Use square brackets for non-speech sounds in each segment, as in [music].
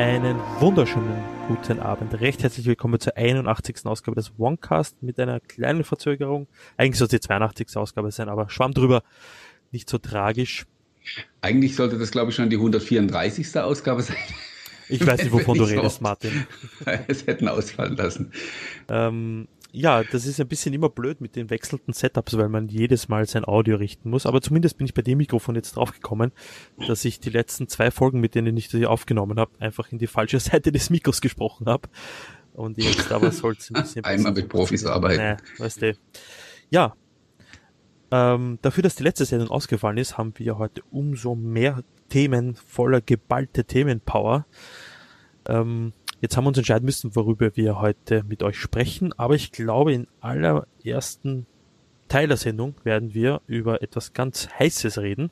einen wunderschönen guten Abend. Recht herzlich willkommen zur 81. Ausgabe des OneCast mit einer kleinen Verzögerung. Eigentlich soll es die 82. Ausgabe sein, aber schwamm drüber. Nicht so tragisch. Eigentlich sollte das, glaube ich, schon die 134. Ausgabe sein. Ich weiß nicht, wovon du [laughs] redest, Martin. [laughs] Es hätten ausfallen lassen. Ähm, ja, das ist ein bisschen immer blöd mit den wechselnden Setups, weil man jedes Mal sein Audio richten muss. Aber zumindest bin ich bei dem Mikrofon jetzt draufgekommen, dass ich die letzten zwei Folgen, mit denen ich die aufgenommen habe, einfach in die falsche [laughs] Seite des Mikros gesprochen habe. Und jetzt aber soll es ein bisschen Einmal mit Profis arbeiten. Nee, weißt du. Ja. Ähm, dafür, dass die letzte Sendung ausgefallen ist, haben wir heute umso mehr Themen voller geballte Themenpower. Ähm, Jetzt haben wir uns entscheiden müssen, worüber wir heute mit euch sprechen, aber ich glaube, in allerersten Teil der Sendung werden wir über etwas ganz Heißes reden.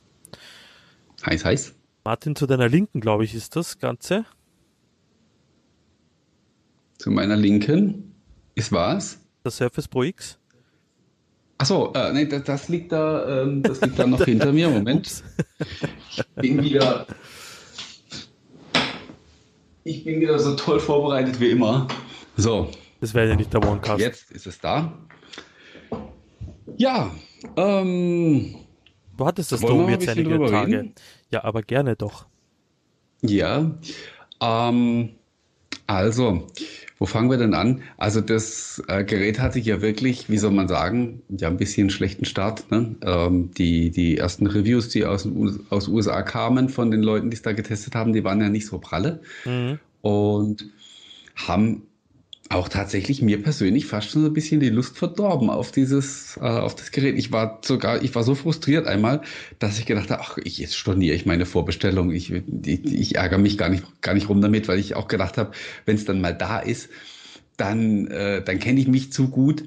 Heiß, heiß. Martin, zu deiner Linken, glaube ich, ist das Ganze. Zu meiner Linken ist was? Das Surface Pro X. Achso, äh, nee, das, das liegt da, ähm, das liegt da noch [laughs] hinter mir. Moment. Ich bin wieder ich bin wieder so toll vorbereitet wie immer. So. Das wäre ja nicht der Onecast. Jetzt ist es da. Ja. Ähm, du hattest das Dom jetzt einige Tage. Reden? Ja, aber gerne doch. Ja. Ähm, also, wo fangen wir denn an? Also das äh, Gerät hatte ja wirklich, wie soll man sagen, ja ein bisschen einen schlechten Start. Ne? Ähm, die, die ersten Reviews, die aus, aus USA kamen von den Leuten, die es da getestet haben, die waren ja nicht so pralle. Mhm. Und haben auch tatsächlich mir persönlich fast schon so ein bisschen die Lust verdorben auf dieses, äh, auf das Gerät. Ich war sogar, ich war so frustriert einmal, dass ich gedacht habe, ach, ich jetzt storniere ich meine Vorbestellung. Ich, ich, ich ärgere mich gar nicht, gar nicht rum damit, weil ich auch gedacht habe, wenn es dann mal da ist, dann, äh, dann kenne ich mich zu gut,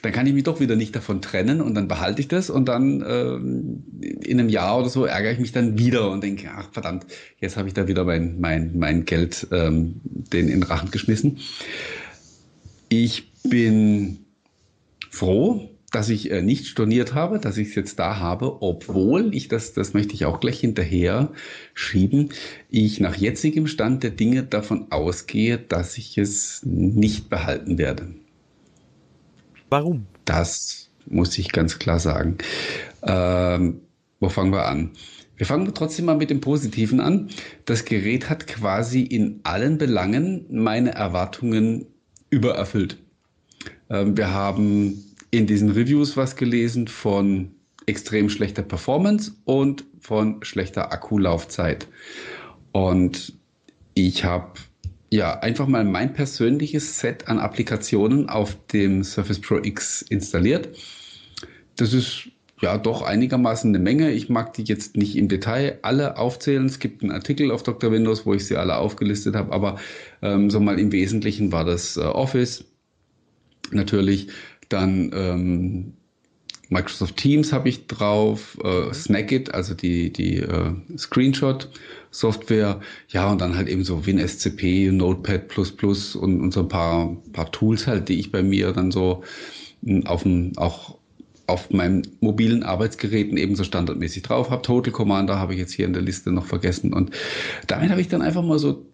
dann kann ich mich doch wieder nicht davon trennen und dann behalte ich das und dann äh, in einem Jahr oder so ärgere ich mich dann wieder und denke, ach verdammt, jetzt habe ich da wieder mein, mein, mein Geld ähm, den in den Rachen geschmissen. Ich bin froh, dass ich äh, nicht storniert habe, dass ich es jetzt da habe, obwohl ich das, das möchte ich auch gleich hinterher schieben, ich nach jetzigem Stand der Dinge davon ausgehe, dass ich es nicht behalten werde. Warum? Das muss ich ganz klar sagen. Ähm, wo fangen wir an? Wir fangen trotzdem mal mit dem Positiven an. Das Gerät hat quasi in allen Belangen meine Erwartungen übererfüllt. Ähm, wir haben in diesen Reviews was gelesen von extrem schlechter Performance und von schlechter Akkulaufzeit. Und ich habe ja einfach mal mein persönliches Set an Applikationen auf dem Surface Pro X installiert. Das ist ja doch einigermaßen eine Menge. Ich mag die jetzt nicht im Detail alle aufzählen. Es gibt einen Artikel auf Dr. Windows, wo ich sie alle aufgelistet habe, aber ähm, so mal im Wesentlichen war das äh, Office natürlich, dann ähm, Microsoft Teams habe ich drauf, äh, Snagit, also die, die äh, Screenshot-Software, ja, und dann halt eben so WinSCP, Notepad und, und so ein paar, paar Tools halt, die ich bei mir dann so hm, auf dem, auch auf meinen mobilen Arbeitsgeräten ebenso standardmäßig drauf habe. Total Commander habe ich jetzt hier in der Liste noch vergessen. Und damit habe ich dann einfach mal so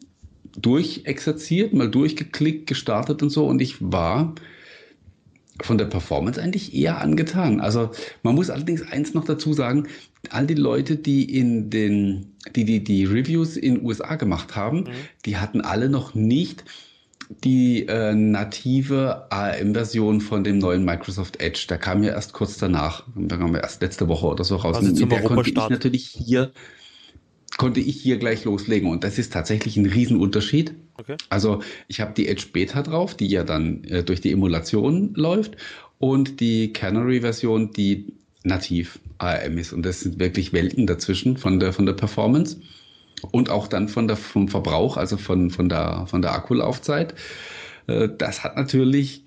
durchexerziert, mal durchgeklickt, gestartet und so. Und ich war von der Performance eigentlich eher angetan. Also man muss allerdings eins noch dazu sagen, all die Leute, die in den, die die, die Reviews in USA gemacht haben, mhm. die hatten alle noch nicht die äh, native ARM-Version von dem neuen Microsoft Edge. Der kam ja erst kurz danach. Da kam ja erst letzte Woche oder so raus. Also und der konnte ich natürlich hier konnte ich hier gleich loslegen. Und das ist tatsächlich ein Riesenunterschied. Okay. Also ich habe die Edge Beta drauf, die ja dann äh, durch die Emulation läuft, und die Canary-Version, die nativ ARM ist. Und das sind wirklich Welten dazwischen von der, von der Performance und auch dann von der, vom Verbrauch, also von, von, der, von der Akkulaufzeit. Äh, das hat natürlich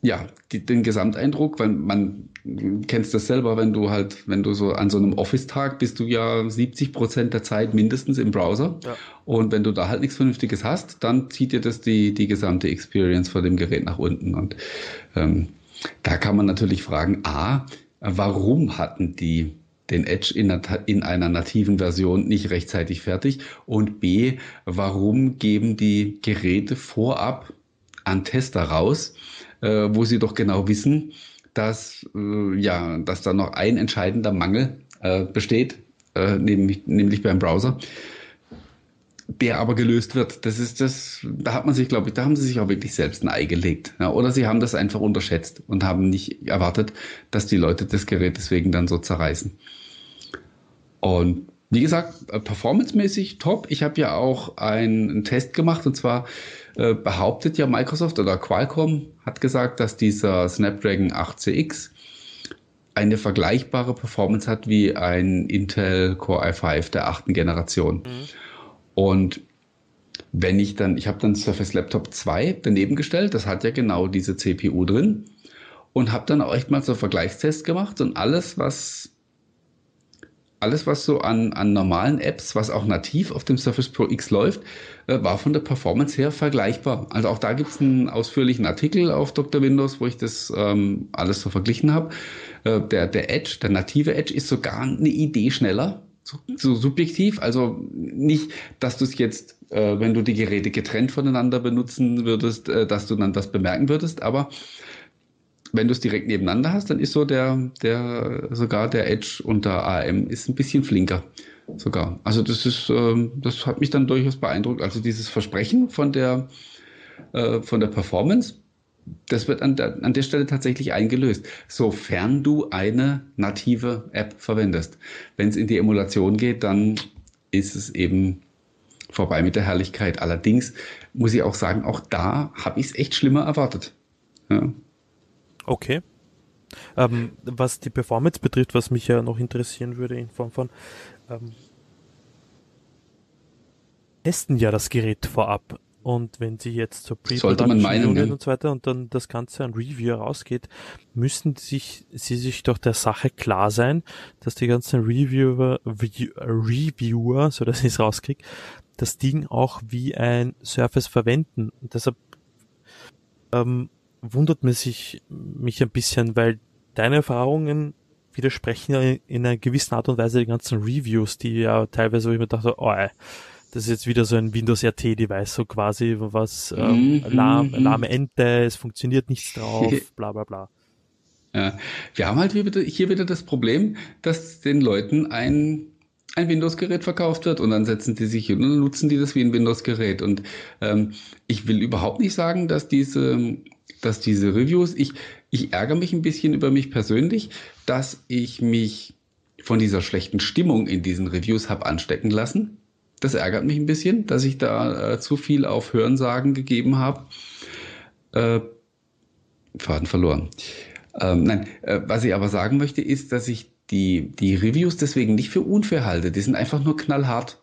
ja, die, den Gesamteindruck, weil man kennst das selber, wenn du halt, wenn du so an so einem Office-Tag bist du ja 70 Prozent der Zeit mindestens im Browser. Ja. Und wenn du da halt nichts Vernünftiges hast, dann zieht dir das die, die gesamte Experience vor dem Gerät nach unten. Und ähm, da kann man natürlich fragen, A, warum hatten die den Edge in, in, einer nativen Version nicht rechtzeitig fertig? Und B, warum geben die Geräte vorab an Tester raus, äh, wo sie doch genau wissen, dass, äh, ja, dass da noch ein entscheidender Mangel äh, besteht, äh, nämlich, nämlich beim Browser der aber gelöst wird. Das ist das, da hat man sich, glaube ich, da haben sie sich auch wirklich selbst ein Ei gelegt. Ja, oder sie haben das einfach unterschätzt und haben nicht erwartet, dass die Leute das Gerät deswegen dann so zerreißen. Und wie gesagt, äh, performancemäßig top. Ich habe ja auch einen Test gemacht und zwar äh, behauptet ja Microsoft oder Qualcomm hat gesagt, dass dieser Snapdragon 8CX eine vergleichbare Performance hat wie ein Intel Core i5 der achten Generation. Mhm. Und wenn ich dann, ich habe dann Surface Laptop 2 daneben gestellt, das hat ja genau diese CPU drin und habe dann auch echt mal so Vergleichstests gemacht und alles, was alles, was so an, an normalen Apps, was auch nativ auf dem Surface Pro X läuft, äh, war von der Performance her vergleichbar. Also auch da gibt es einen ausführlichen Artikel auf Dr. Windows, wo ich das ähm, alles so verglichen habe. Äh, der, der Edge, der native Edge ist sogar eine Idee schneller so subjektiv. Also nicht, dass du es jetzt, äh, wenn du die Geräte getrennt voneinander benutzen würdest, äh, dass du dann das bemerken würdest. Aber wenn du es direkt nebeneinander hast, dann ist so der, der, sogar der Edge unter AM ist ein bisschen flinker. Sogar. Also das ist, äh, das hat mich dann durchaus beeindruckt. Also dieses Versprechen von der, äh, von der Performance das wird an der, an der Stelle tatsächlich eingelöst, sofern du eine native App verwendest. Wenn es in die Emulation geht, dann ist es eben vorbei mit der Herrlichkeit. Allerdings muss ich auch sagen, auch da habe ich es echt schlimmer erwartet. Ja. Okay. Ähm, was die Performance betrifft, was mich ja noch interessieren würde in Form von ähm, testen ja das Gerät vorab. Und wenn sie jetzt zur Pre-Production ja. und so weiter und dann das Ganze an Review rausgeht, müssen sich, sie sich doch der Sache klar sein, dass die ganzen Reviewer, Reviewer, so dass ich es rauskriege, das Ding auch wie ein Surface verwenden. Und deshalb ähm, wundert man sich mich ein bisschen, weil deine Erfahrungen widersprechen in einer gewissen Art und Weise die ganzen Reviews, die ja teilweise, wo ich mir dachte, oh, ey, das ist jetzt wieder so ein Windows RT-Device, so quasi, was ähm, mhm. lahm, mhm. lahme Ente, es funktioniert nichts drauf, [laughs] bla bla bla. Ja. Wir haben halt hier wieder das Problem, dass den Leuten ein, ein Windows-Gerät verkauft wird und dann setzen die sich hin und nutzen die das wie ein Windows-Gerät. Und ähm, ich will überhaupt nicht sagen, dass diese, dass diese Reviews, ich, ich ärgere mich ein bisschen über mich persönlich, dass ich mich von dieser schlechten Stimmung in diesen Reviews habe anstecken lassen das ärgert mich ein bisschen, dass ich da äh, zu viel auf Hörensagen gegeben habe. Äh, Faden verloren. Ähm, nein, äh, was ich aber sagen möchte, ist, dass ich die, die Reviews deswegen nicht für unfair halte. Die sind einfach nur knallhart.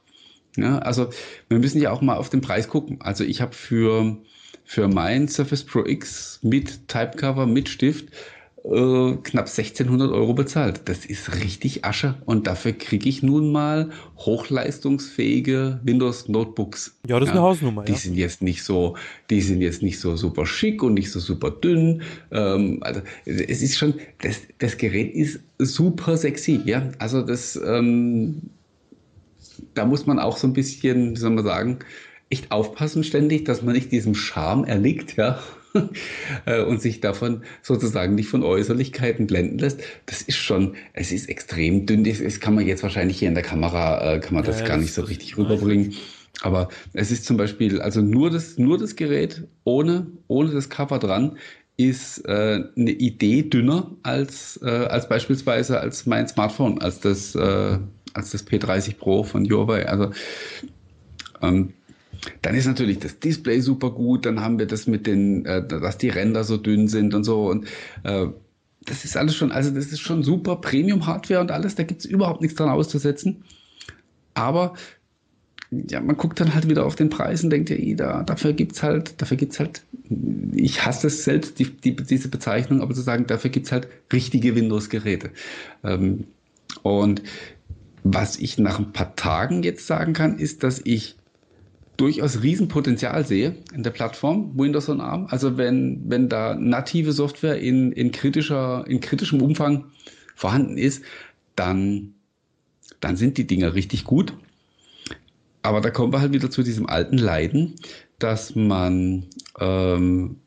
Ja, also wir müssen ja auch mal auf den Preis gucken. Also ich habe für, für mein Surface Pro X mit Typecover, mit Stift äh, knapp 1600 Euro bezahlt. Das ist richtig Asche und dafür kriege ich nun mal hochleistungsfähige Windows Notebooks. Ja, das ist ja, eine Hausnummer. Die ja. sind jetzt nicht so, die sind jetzt nicht so super schick und nicht so super dünn. Ähm, also es ist schon, das, das Gerät ist super sexy. Ja, also das, ähm, da muss man auch so ein bisschen, wie soll man sagen, echt aufpassen ständig, dass man nicht diesem Charme erliegt, ja. [laughs] Äh, und sich davon sozusagen nicht von Äußerlichkeiten blenden lässt, das ist schon, es ist extrem dünn. Das, kann man jetzt wahrscheinlich hier in der Kamera, äh, kann man das ja, gar nicht so richtig rüberbringen. Aber es ist zum Beispiel, also nur das, nur das Gerät ohne, ohne das Cover dran ist äh, eine Idee dünner als, äh, als beispielsweise als mein Smartphone, als das, äh, als das P30 Pro von Huawei. Also ähm, dann ist natürlich das Display super gut, dann haben wir das mit den, äh, dass die Ränder so dünn sind und so und äh, das ist alles schon, also das ist schon super Premium-Hardware und alles, da gibt es überhaupt nichts dran auszusetzen. Aber ja, man guckt dann halt wieder auf den Preis und denkt ja, eh, da, dafür gibt's halt, dafür gibt's halt, ich hasse es selbst, die, die, diese Bezeichnung, aber zu sagen, dafür gibt's halt richtige Windows-Geräte. Ähm, und was ich nach ein paar Tagen jetzt sagen kann, ist, dass ich durchaus Riesenpotenzial sehe in der Plattform Windows on ARM. Also wenn, wenn da native Software in, in kritischer, in kritischem Umfang vorhanden ist, dann dann sind die Dinger richtig gut. Aber da kommen wir halt wieder zu diesem alten Leiden, dass man ähm,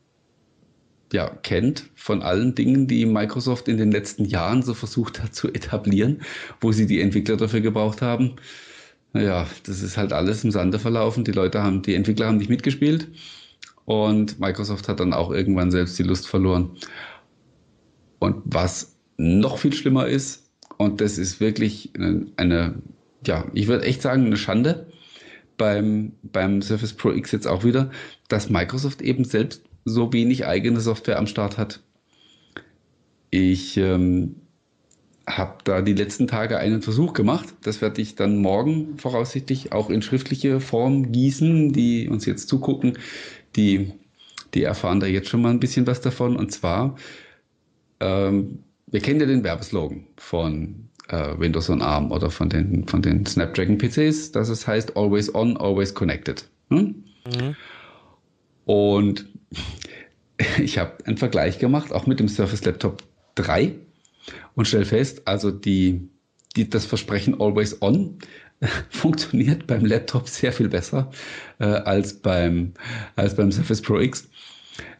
ja, kennt von allen Dingen, die Microsoft in den letzten Jahren so versucht hat zu etablieren, wo sie die Entwickler dafür gebraucht haben. Naja, das ist halt alles im Sande verlaufen. Die Leute haben, die Entwickler haben nicht mitgespielt und Microsoft hat dann auch irgendwann selbst die Lust verloren. Und was noch viel schlimmer ist, und das ist wirklich eine, eine ja, ich würde echt sagen, eine Schande beim, beim Surface Pro X jetzt auch wieder, dass Microsoft eben selbst so wenig eigene Software am Start hat. Ich ähm, habe da die letzten Tage einen Versuch gemacht. Das werde ich dann morgen voraussichtlich auch in schriftliche Form gießen. Die uns jetzt zugucken, die, die erfahren da jetzt schon mal ein bisschen was davon. Und zwar, ähm, wir kennen ja den Werbeslogan von äh, Windows on ARM oder von den, von den Snapdragon PCs, dass es heißt Always On, Always Connected. Hm? Mhm. Und [laughs] ich habe einen Vergleich gemacht, auch mit dem Surface Laptop 3 und stelle fest, also die, die, das Versprechen Always On [laughs] funktioniert beim Laptop sehr viel besser äh, als, beim, als beim Surface Pro X.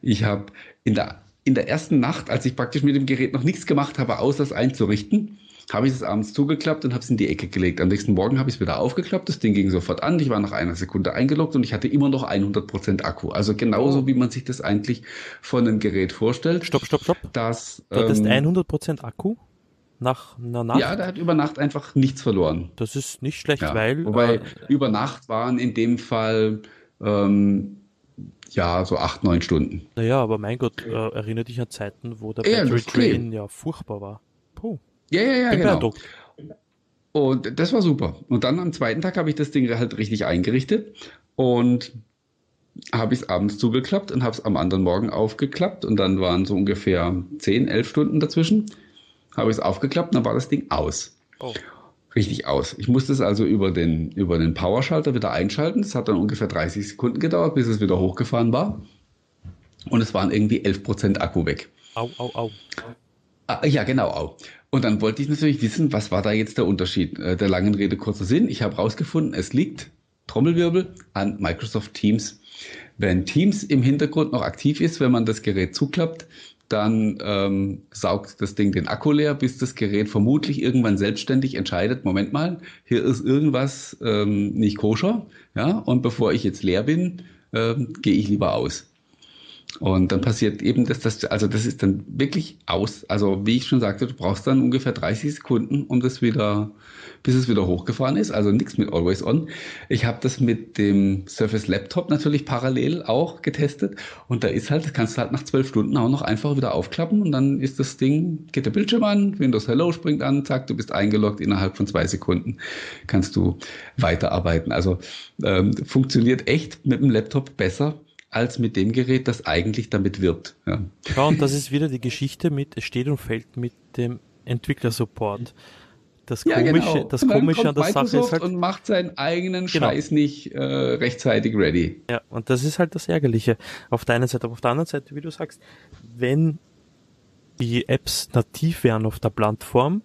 Ich habe in der, in der ersten Nacht, als ich praktisch mit dem Gerät noch nichts gemacht habe, außer es einzurichten, habe ich es abends zugeklappt und habe es in die Ecke gelegt. Am nächsten Morgen habe ich es wieder aufgeklappt, das Ding ging sofort an, ich war nach einer Sekunde eingeloggt und ich hatte immer noch 100% Akku. Also genauso, oh. wie man sich das eigentlich von einem Gerät vorstellt. Stopp, stopp, stopp. Das, du hattest ähm, 100% Akku? Nach einer Nacht? Ja, der hat über Nacht einfach nichts verloren. Das ist nicht schlecht, ja, weil... Wobei äh, über Nacht waren in dem Fall... Ähm, ja, so acht, neun Stunden. Naja, aber mein Gott, äh, erinnere dich an Zeiten, wo der Battery Drain ja furchtbar war. Puh. Ja, ja, ja, genau. Und das war super. Und dann am zweiten Tag habe ich das Ding halt richtig eingerichtet und habe ich es abends zugeklappt und habe es am anderen Morgen aufgeklappt und dann waren so ungefähr 10, 11 Stunden dazwischen. Habe ich es aufgeklappt und dann war das Ding aus. Oh. Richtig aus. Ich musste es also über den, über den Powerschalter wieder einschalten. Das hat dann ungefähr 30 Sekunden gedauert, bis es wieder hochgefahren war. Und es waren irgendwie 11% Akku weg. Au, au, au. Ah, ja, genau, au. Und dann wollte ich natürlich wissen, was war da jetzt der Unterschied? Äh, der langen Rede kurzer Sinn. Ich habe rausgefunden, es liegt, Trommelwirbel, an Microsoft Teams. Wenn Teams im Hintergrund noch aktiv ist, wenn man das Gerät zuklappt, dann ähm, saugt das Ding den Akku leer, bis das Gerät vermutlich irgendwann selbstständig entscheidet, Moment mal, hier ist irgendwas ähm, nicht koscher, ja, und bevor ich jetzt leer bin, ähm, gehe ich lieber aus. Und dann passiert eben, dass das, also das ist dann wirklich aus. Also wie ich schon sagte, du brauchst dann ungefähr 30 Sekunden, um das wieder, bis es wieder hochgefahren ist. Also nichts mit Always On. Ich habe das mit dem Surface Laptop natürlich parallel auch getestet. Und da ist halt, das kannst du halt nach zwölf Stunden auch noch einfach wieder aufklappen und dann ist das Ding, geht der Bildschirm an, Windows Hello springt an, zack, du bist eingeloggt, innerhalb von zwei Sekunden kannst du weiterarbeiten. Also ähm, funktioniert echt mit dem Laptop besser als mit dem Gerät, das eigentlich damit wirbt. Ja. ja, und das ist wieder die Geschichte mit, es steht und fällt mit dem Entwicklersupport. Das ja, komische, genau. das komische an der Microsoft Sache ist halt. Und macht seinen eigenen genau. Scheiß nicht äh, rechtzeitig ready. Ja, und das ist halt das Ärgerliche. Auf der einen Seite, aber auf der anderen Seite, wie du sagst, wenn die Apps nativ wären auf der Plattform,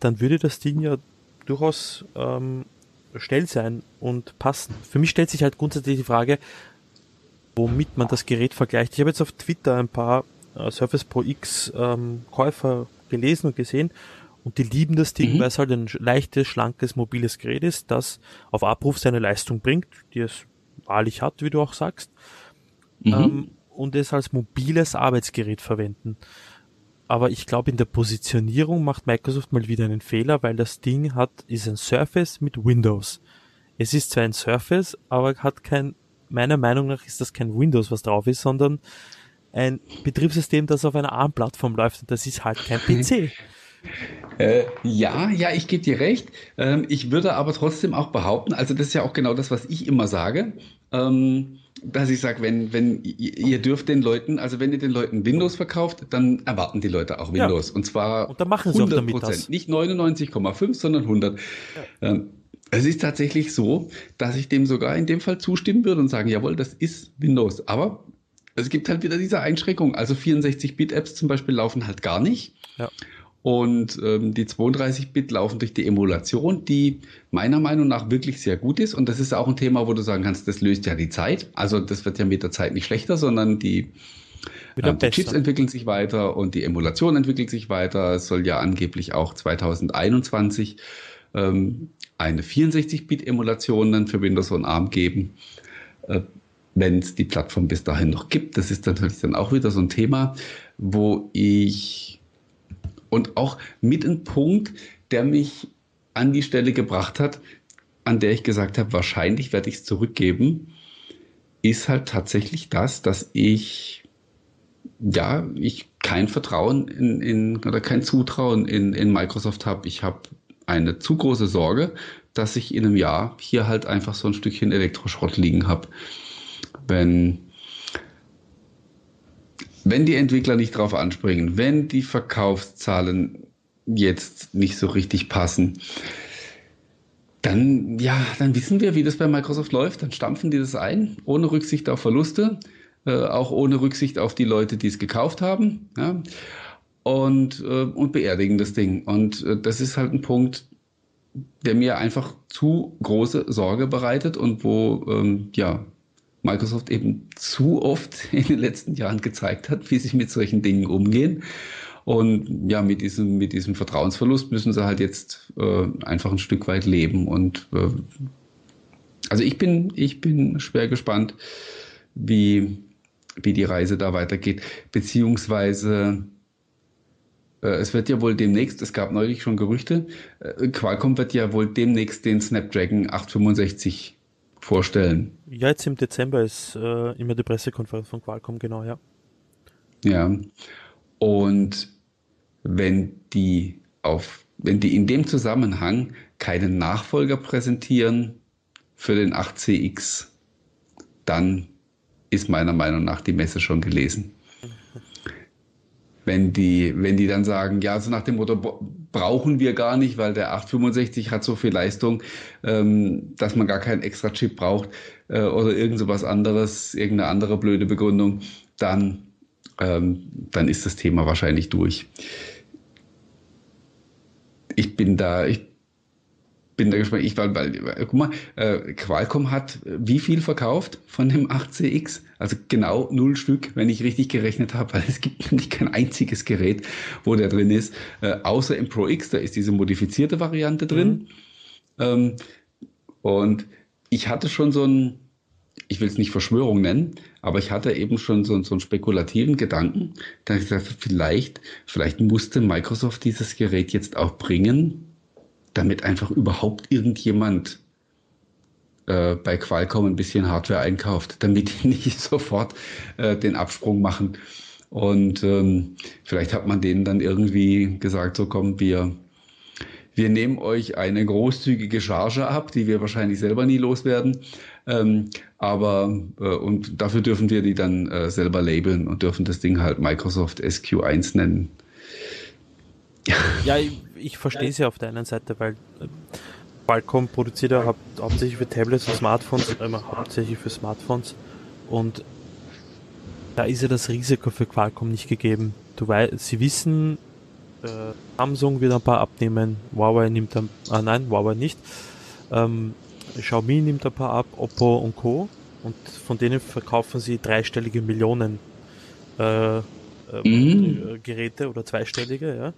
dann würde das Ding ja durchaus ähm, schnell sein und passen. Für mich stellt sich halt grundsätzlich die Frage, womit man das Gerät vergleicht. Ich habe jetzt auf Twitter ein paar äh, Surface Pro X ähm, Käufer gelesen und gesehen und die lieben das Ding, mhm. weil es halt ein leichtes, schlankes, mobiles Gerät ist, das auf Abruf seine Leistung bringt, die es wahrlich hat, wie du auch sagst, mhm. ähm, und es als mobiles Arbeitsgerät verwenden. Aber ich glaube, in der Positionierung macht Microsoft mal wieder einen Fehler, weil das Ding hat, ist ein Surface mit Windows. Es ist zwar ein Surface, aber hat kein meiner Meinung nach ist das kein Windows, was drauf ist, sondern ein Betriebssystem, das auf einer ARM-Plattform läuft und das ist halt kein PC. Äh, ja, ja, ich gebe dir recht. Ähm, ich würde aber trotzdem auch behaupten, also das ist ja auch genau das, was ich immer sage, ähm, dass ich sage, wenn, wenn ihr dürft den Leuten, also wenn ihr den Leuten Windows verkauft, dann erwarten die Leute auch Windows. Ja. Und zwar und dann machen sie 100 Prozent, nicht 99,5, sondern 100. Ja. Ähm, es ist tatsächlich so, dass ich dem sogar in dem Fall zustimmen würde und sagen, jawohl, das ist Windows. Aber es gibt halt wieder diese Einschränkung. Also 64-Bit-Apps zum Beispiel laufen halt gar nicht. Ja. Und ähm, die 32-Bit laufen durch die Emulation, die meiner Meinung nach wirklich sehr gut ist. Und das ist auch ein Thema, wo du sagen kannst, das löst ja die Zeit. Also das wird ja mit der Zeit nicht schlechter, sondern die, äh, die Chips entwickeln sich weiter und die Emulation entwickelt sich weiter. Es soll ja angeblich auch 2021 ähm, eine 64-Bit-Emulation dann für Windows und ARM geben. Äh, wenn es die Plattform bis dahin noch gibt. Das ist natürlich dann auch wieder so ein Thema, wo ich und auch mit ein Punkt, der mich an die Stelle gebracht hat, an der ich gesagt habe, wahrscheinlich werde ich es zurückgeben, ist halt tatsächlich das, dass ich ja, ich kein Vertrauen in, in oder kein Zutrauen in, in Microsoft habe. Ich habe eine zu große Sorge, dass ich in einem Jahr hier halt einfach so ein Stückchen Elektroschrott liegen habe wenn, wenn die Entwickler nicht drauf anspringen, wenn die Verkaufszahlen jetzt nicht so richtig passen, dann, ja, dann wissen wir, wie das bei Microsoft läuft. Dann stampfen die das ein, ohne Rücksicht auf Verluste, äh, auch ohne Rücksicht auf die Leute, die es gekauft haben, ja, und, äh, und beerdigen das Ding. Und äh, das ist halt ein Punkt, der mir einfach zu große Sorge bereitet und wo, ähm, ja, Microsoft eben zu oft [laughs] in den letzten Jahren gezeigt hat, wie sie mit solchen Dingen umgehen. Und ja, mit diesem, mit diesem Vertrauensverlust müssen sie halt jetzt äh, einfach ein Stück weit leben. Und äh, also ich bin, ich bin schwer gespannt, wie, wie die Reise da weitergeht. Beziehungsweise es wird ja wohl demnächst, es gab neulich schon Gerüchte, äh, Qualcomm wird ja wohl demnächst den Snapdragon 865 vorstellen. Ja, jetzt im Dezember ist äh, immer die Pressekonferenz von Qualcomm, genau, ja. Ja. Und wenn die auf, wenn die in dem Zusammenhang keinen Nachfolger präsentieren für den 8CX, dann ist meiner Meinung nach die Messe schon gelesen wenn die, wenn die dann sagen, ja, so nach dem Motto, brauchen wir gar nicht, weil der 865 hat so viel Leistung, ähm, dass man gar keinen extra Chip braucht äh, oder irgend so was anderes, irgendeine andere blöde Begründung, dann, ähm, dann ist das Thema wahrscheinlich durch. Ich bin da, ich bin da gespannt. Ich, weil, weil, guck mal, äh, Qualcomm hat wie viel verkauft von dem 8CX? Also genau null Stück, wenn ich richtig gerechnet habe, weil es gibt nämlich kein einziges Gerät, wo der drin ist, äh, außer im Pro X, da ist diese modifizierte Variante drin. Mhm. Ähm, und ich hatte schon so ein, ich will es nicht Verschwörung nennen, aber ich hatte eben schon so, so einen spekulativen Gedanken, da ich gesagt vielleicht, vielleicht musste Microsoft dieses Gerät jetzt auch bringen, damit einfach überhaupt irgendjemand äh, bei Qualcomm ein bisschen Hardware einkauft, damit die [laughs] nicht sofort äh, den Absprung machen. Und ähm, vielleicht hat man denen dann irgendwie gesagt, so komm, wir, wir nehmen euch eine großzügige Charge ab, die wir wahrscheinlich selber nie loswerden. Ähm, aber äh, und dafür dürfen wir die dann äh, selber labeln und dürfen das Ding halt Microsoft SQ1 nennen. Ja, [laughs] ich, verstehe ja auf der einen Seite, weil äh, Qualcomm produziert ja hau hauptsächlich für Tablets und Smartphones, äh, hauptsächlich für Smartphones und da ist ja das Risiko für Qualcomm nicht gegeben. Du weißt, sie wissen, äh, Samsung wird ein paar abnehmen, Huawei nimmt ein, ah nein, Huawei nicht, ähm, Xiaomi nimmt ein paar ab, Oppo und Co. Und von denen verkaufen sie dreistellige Millionen äh, äh, mhm. Geräte oder zweistellige, ja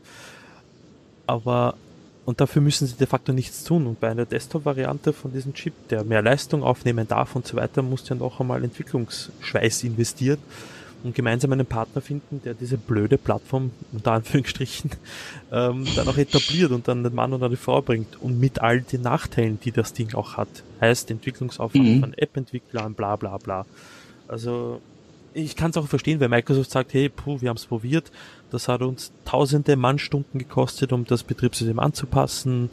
aber und dafür müssen sie de facto nichts tun. Und bei einer Desktop-Variante von diesem Chip, der mehr Leistung aufnehmen darf und so weiter, muss ja noch einmal Entwicklungsschweiß investieren und gemeinsam einen Partner finden, der diese blöde Plattform, unter Anführungsstrichen, [laughs] ähm, dann auch etabliert und dann den Mann oder die Frau bringt. Und mit all den Nachteilen, die das Ding auch hat. Heißt Entwicklungsaufwand mhm. von App-Entwicklern, bla bla bla. Also ich kann es auch verstehen, weil Microsoft sagt, hey, puh, wir haben es probiert, das hat uns tausende Mannstunden gekostet, um das Betriebssystem anzupassen,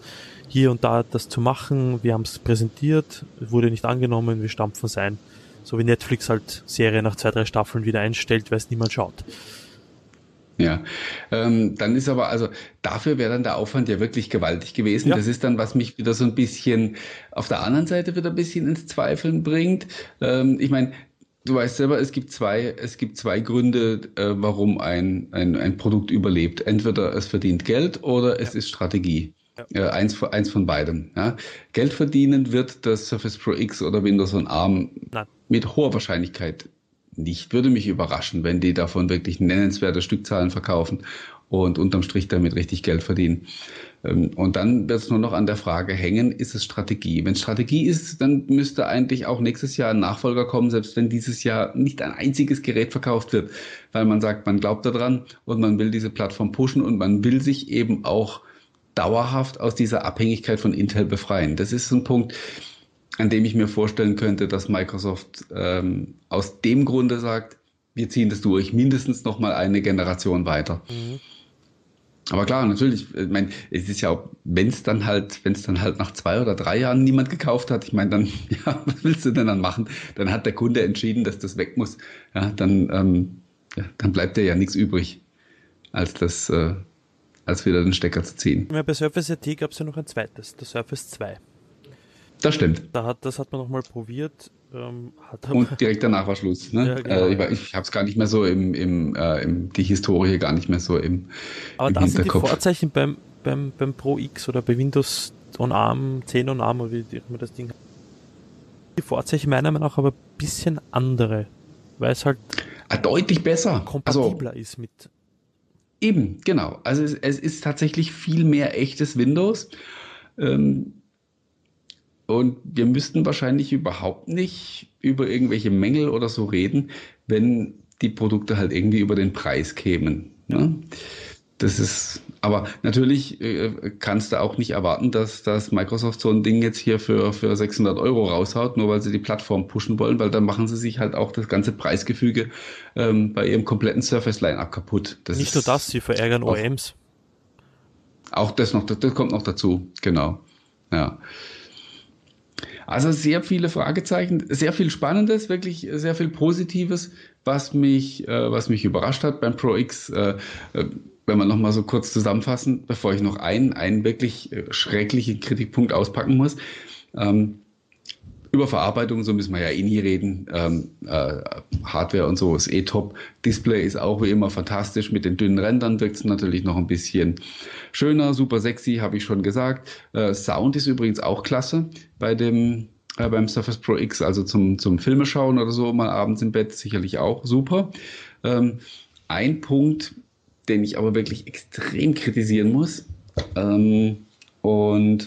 hier und da das zu machen. Wir haben es präsentiert, wurde nicht angenommen, wir stampfen es ein. So wie Netflix halt Serie nach zwei, drei Staffeln wieder einstellt, weil es niemand schaut. Ja, ähm, dann ist aber, also dafür wäre dann der Aufwand ja wirklich gewaltig gewesen. Ja. Das ist dann, was mich wieder so ein bisschen auf der anderen Seite wieder ein bisschen ins Zweifeln bringt. Ähm, ich meine, du weißt selber, es gibt zwei, es gibt zwei Gründe, äh, warum ein, ein, ein Produkt überlebt. Entweder es verdient Geld oder es ja. ist Strategie. Ja. Äh, eins, eins von beidem. Ja. Geld verdienen wird das Surface Pro X oder Windows on ARM Nein. mit hoher Wahrscheinlichkeit nicht. Würde mich überraschen, wenn die davon wirklich nennenswerte Stückzahlen verkaufen und unterm Strich damit richtig Geld verdienen. Ähm, und dann wird es nur noch an der Frage hängen, ist es Strategie? Wenn es Strategie ist, dann müsste eigentlich auch nächstes Jahr ein Nachfolger kommen, selbst wenn dieses Jahr nicht ein einziges Gerät verkauft wird, weil man sagt, man glaubt daran und man will diese Plattform pushen und man will sich eben auch dauerhaft aus dieser Abhängigkeit von Intel befreien. Das ist ein Punkt, an dem ich mir vorstellen könnte, dass Microsoft ähm, aus dem Grunde sagt, wir ziehen das durch, mindestens noch mal eine Generation weiter. Mhm. Aber klar, natürlich, ich meine, es ist ja auch, wenn es dann halt, wenn es dann halt nach zwei oder drei Jahren niemand gekauft hat, ich meine, dann, [laughs] ja, was willst du denn dann machen? Dann hat der Kunde entschieden, dass das weg muss. Ja, dann, ähm, ja, dann bleibt dir ja nichts übrig, als das, äh, als wieder den Stecker zu ziehen. Ja, bei Surface RT gab es ja noch ein zweites, der Surface 2. Das stimmt. Da hat, das hat man nochmal probiert. Ähm, und direkt danach war Schluss. Ne? [laughs] Ja, genau. äh, ich ich habe es gar nicht mehr so im, im, äh, im, die Historie gar nicht mehr so im, Aber im da sind die Vorzeichen beim, beim, beim Pro X oder bei Windows on ARM, 10 on ARM, oder wie immer das Ding Die Vorzeichen meiner Meinung nach aber ein bisschen andere, weil es halt ah, deutlich besser kompatibler also, ist mit. Eben, genau. Also es, es, ist tatsächlich viel mehr echtes Windows. Ähm, und wir müssten wahrscheinlich überhaupt nicht über irgendwelche Mängel oder so reden, wenn die Produkte halt irgendwie über den Preis kämen. Ne? Das ist, aber natürlich äh, kannst du auch nicht erwarten, dass, dass Microsoft so ein Ding jetzt hier für, für 600 Euro raushaut, nur weil sie die Plattform pushen wollen, weil dann machen sie sich halt auch das ganze Preisgefüge ähm, bei ihrem kompletten Surface-Line-Up kaputt. Das nicht nur das, sie verärgern auch, OEMs. Auch das noch, das, das kommt noch dazu, genau. Ja. Also sehr viele Fragezeichen, sehr viel Spannendes, wirklich sehr viel Positives, was mich, äh, was mich überrascht hat beim Pro X. Äh, äh, wenn wir nochmal so kurz zusammenfassen, bevor ich noch einen, einen wirklich äh, schrecklichen Kritikpunkt auspacken muss. Ähm, über Verarbeitung, so müssen wir ja eh nie reden. Ähm, äh, Hardware und so ist eh top. Display ist auch wie immer fantastisch. Mit den dünnen Rändern wirkt es natürlich noch ein bisschen schöner, super sexy, habe ich schon gesagt. Äh, Sound ist übrigens auch klasse bei dem äh, beim Surface Pro X, also zum, zum Filme schauen oder so, mal abends im Bett, sicherlich auch super. Ähm, ein Punkt, den ich aber wirklich extrem kritisieren muss, ähm, und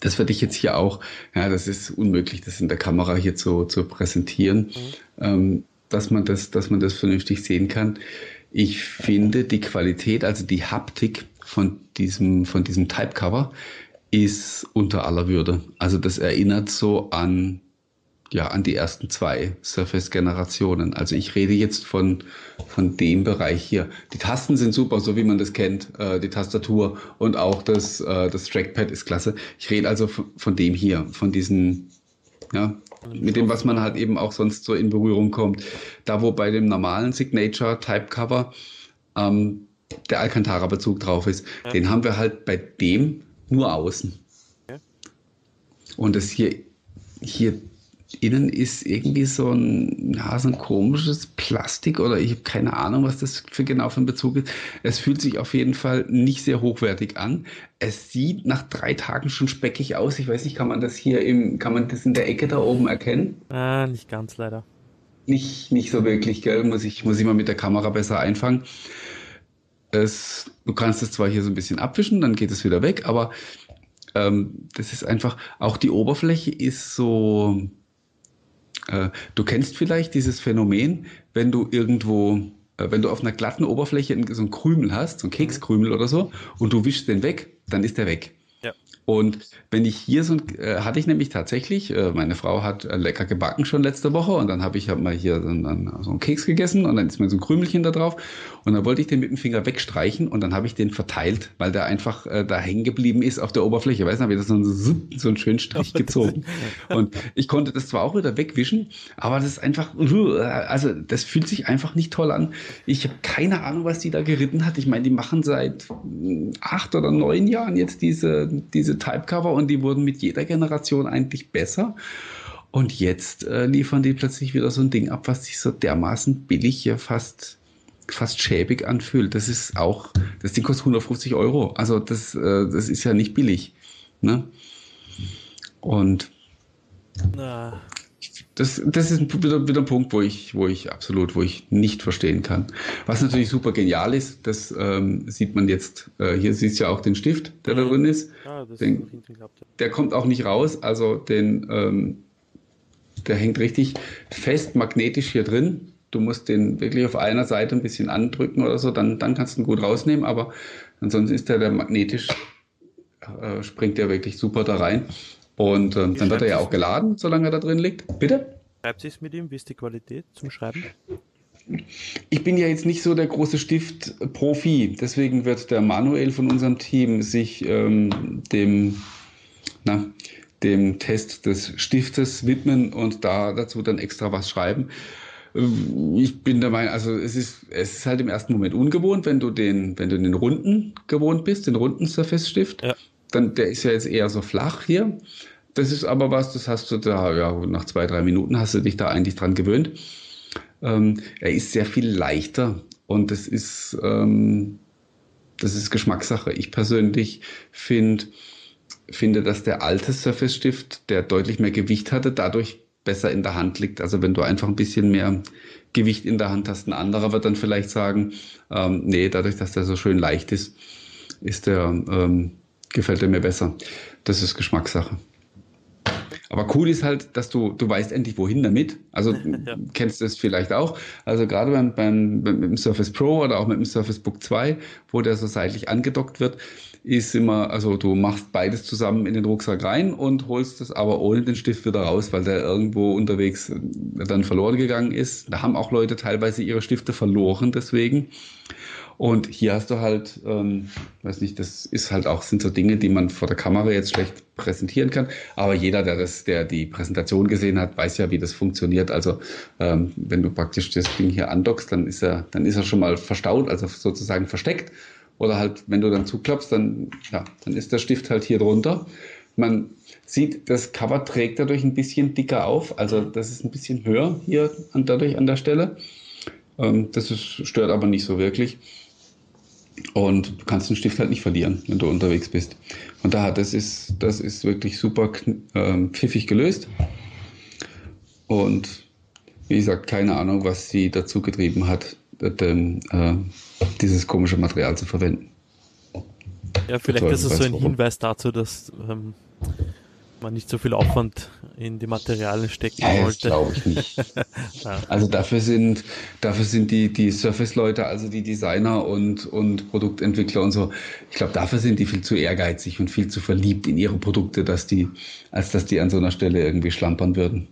das werde ich jetzt hier auch, ja, das ist unmöglich, das in der Kamera hier zu, zu präsentieren, mhm. ähm, dass, man das, dass man das vernünftig sehen kann. Ich finde die Qualität, also die Haptik von diesem, von diesem Typecover ist unter aller Würde. Also das erinnert so an ja, an die ersten zwei Surface-Generationen. Also ich rede jetzt von, von dem Bereich hier. Die Tasten sind super, so wie man das kennt, äh, die Tastatur und auch das, äh, das Trackpad ist klasse. Ich rede also von, von dem hier, von diesen, ja, mit dem, was man halt eben auch sonst so in Berührung kommt. Da, wo bei dem normalen Signature Typecover ähm, der Alcantara-Bezug drauf ist, ja. den haben wir halt bei dem nur außen. Ja. Und das hier, hier innen ist irgendwie so ein, ja, so ein komisches Plastik oder ich habe keine Ahnung, was das für genau für ein Bezug ist. Es fühlt sich auf jeden Fall nicht sehr hochwertig an. Es sieht nach drei Tagen schon speckig aus. Ich weiß nicht, kann man das hier im, kann man das in der Ecke da oben erkennen? Ah, nicht ganz leider. Nicht, nicht so wirklich, gell? Muss ich, muss ich mal mit der Kamera besser einfangen. Es, du kannst es zwar hier so ein bisschen abwischen, dann geht es wieder weg, aber ähm, das ist einfach, auch die Oberfläche ist so, äh, du kennst vielleicht dieses Phänomen, wenn du irgendwo, äh, wenn du auf einer glatten Oberfläche so einen Krümel hast, so einen Kekskrümel oder so, und du wischst den weg, dann ist der weg. Und wenn ich hier so, äh, hatte ich nämlich tatsächlich, äh, meine Frau hat äh, lecker gebacken schon letzte Woche und dann habe ich hab mal hier so, dann, so einen Keks gegessen und dann ist mir so ein Krümelchen da drauf und dann wollte ich den mit dem Finger wegstreichen und dann habe ich den verteilt, weil der einfach äh, da hängen geblieben ist auf der Oberfläche. Weißt du, habe ich das so, so einen schönen Strich [laughs] gezogen. und ich konnte das zwar auch wieder wegwischen, aber das ist einfach, also das fühlt sich einfach nicht toll an. Ich habe keine Ahnung, was die da geritten hat. Ich meine, die machen seit hm, acht oder neun Jahren jetzt diese, diese Typecover und die wurden mit jeder Generation eigentlich besser. Und jetzt äh, liefern die plötzlich wieder so ein Ding ab, was sich so dermaßen billig hier fast, fast schäbig anfühlt. Das ist auch, das Ding kostet 150 Euro. Also das, äh, das ist ja nicht billig. Ne? Und Na. Das, das ist wieder, wieder ein Punkt, wo ich, wo ich absolut, wo ich nicht verstehen kann. Was natürlich super genial ist, das ähm, sieht man jetzt, äh, hier siehst du ja auch den Stift, der da drin ist. Ah, den, der kommt auch nicht raus, also den, ähm, der hängt richtig fest magnetisch hier drin. Du musst den wirklich auf einer Seite ein bisschen andrücken oder so, dann, dann kannst du ihn gut rausnehmen, aber ansonsten ist der, der magnetisch, äh, springt der wirklich super da rein. Und ähm, dann wird er ja auch geladen, solange er da drin liegt. Bitte? Schreibt sich mit ihm? Wie ist die Qualität zum Schreiben? Ich bin ja jetzt nicht so der große Stift-Profi, deswegen wird der Manuel von unserem Team sich ähm, dem, na, dem Test des Stiftes widmen und da dazu dann extra was schreiben. Ähm, ich bin der Meinung, also es ist, es ist halt im ersten Moment ungewohnt, wenn du den, wenn du den runden gewohnt bist, den runden Surface-Stift. Ja dann, der ist ja jetzt eher so flach hier. Das ist aber was, das hast du da, ja, nach zwei, drei Minuten hast du dich da eigentlich dran gewöhnt. Ähm, er ist sehr viel leichter und das ist, ähm, das ist Geschmackssache. Ich persönlich finde, finde, dass der alte Surface Stift, der deutlich mehr Gewicht hatte, dadurch besser in der Hand liegt. Also wenn du einfach ein bisschen mehr Gewicht in der Hand hast, ein anderer wird dann vielleicht sagen, ähm, nee, dadurch, dass der so schön leicht ist, ist der ähm, gefällt er mir besser. Das ist Geschmackssache. Aber cool ist halt, dass du, du weißt endlich wohin damit. Also [laughs] ja. kennst du es vielleicht auch. Also gerade beim, beim, beim, mit dem Surface Pro oder auch mit dem Surface Book 2, wo der so seitlich angedockt wird, ist immer, also du machst beides zusammen in den Rucksack rein und holst es aber ohne den Stift wieder raus, weil der irgendwo unterwegs dann verloren gegangen ist. Da haben auch Leute teilweise ihre Stifte verloren deswegen. Und hier hast du halt, ähm, weiß nicht, das ist halt auch, sind so Dinge, die man vor der Kamera jetzt schlecht präsentieren kann. Aber jeder, der das, der die Präsentation gesehen hat, weiß ja, wie das funktioniert. Also ähm, wenn du praktisch das Ding hier andockst, dann ist er, dann ist er schon mal verstaut, also sozusagen versteckt. Oder halt, wenn du dann zuklappst, dann, ja, dann ist der Stift halt hier drunter. Man sieht, das Cover trägt dadurch ein bisschen dicker auf. Also das ist ein bisschen höher hier an, dadurch an der Stelle. Ähm, das ist, stört aber nicht so wirklich. Und du kannst den Stift halt nicht verlieren, wenn du unterwegs bist. Von daher, das ist, das ist wirklich super ähm, pfiffig gelöst. Und wie gesagt, keine Ahnung, was sie dazu getrieben hat, denn, äh, dieses komische Material zu verwenden. Ja, vielleicht ist es so ein warum. Hinweis dazu, dass ähm, man nicht so viel Aufwand in die Materialien stecken ja, wollte. glaube ich nicht. [laughs] ja. Also dafür sind, dafür sind die, die Surface-Leute, also die Designer und, und Produktentwickler und so, ich glaube, dafür sind die viel zu ehrgeizig und viel zu verliebt in ihre Produkte, dass die, als dass die an so einer Stelle irgendwie schlampern würden.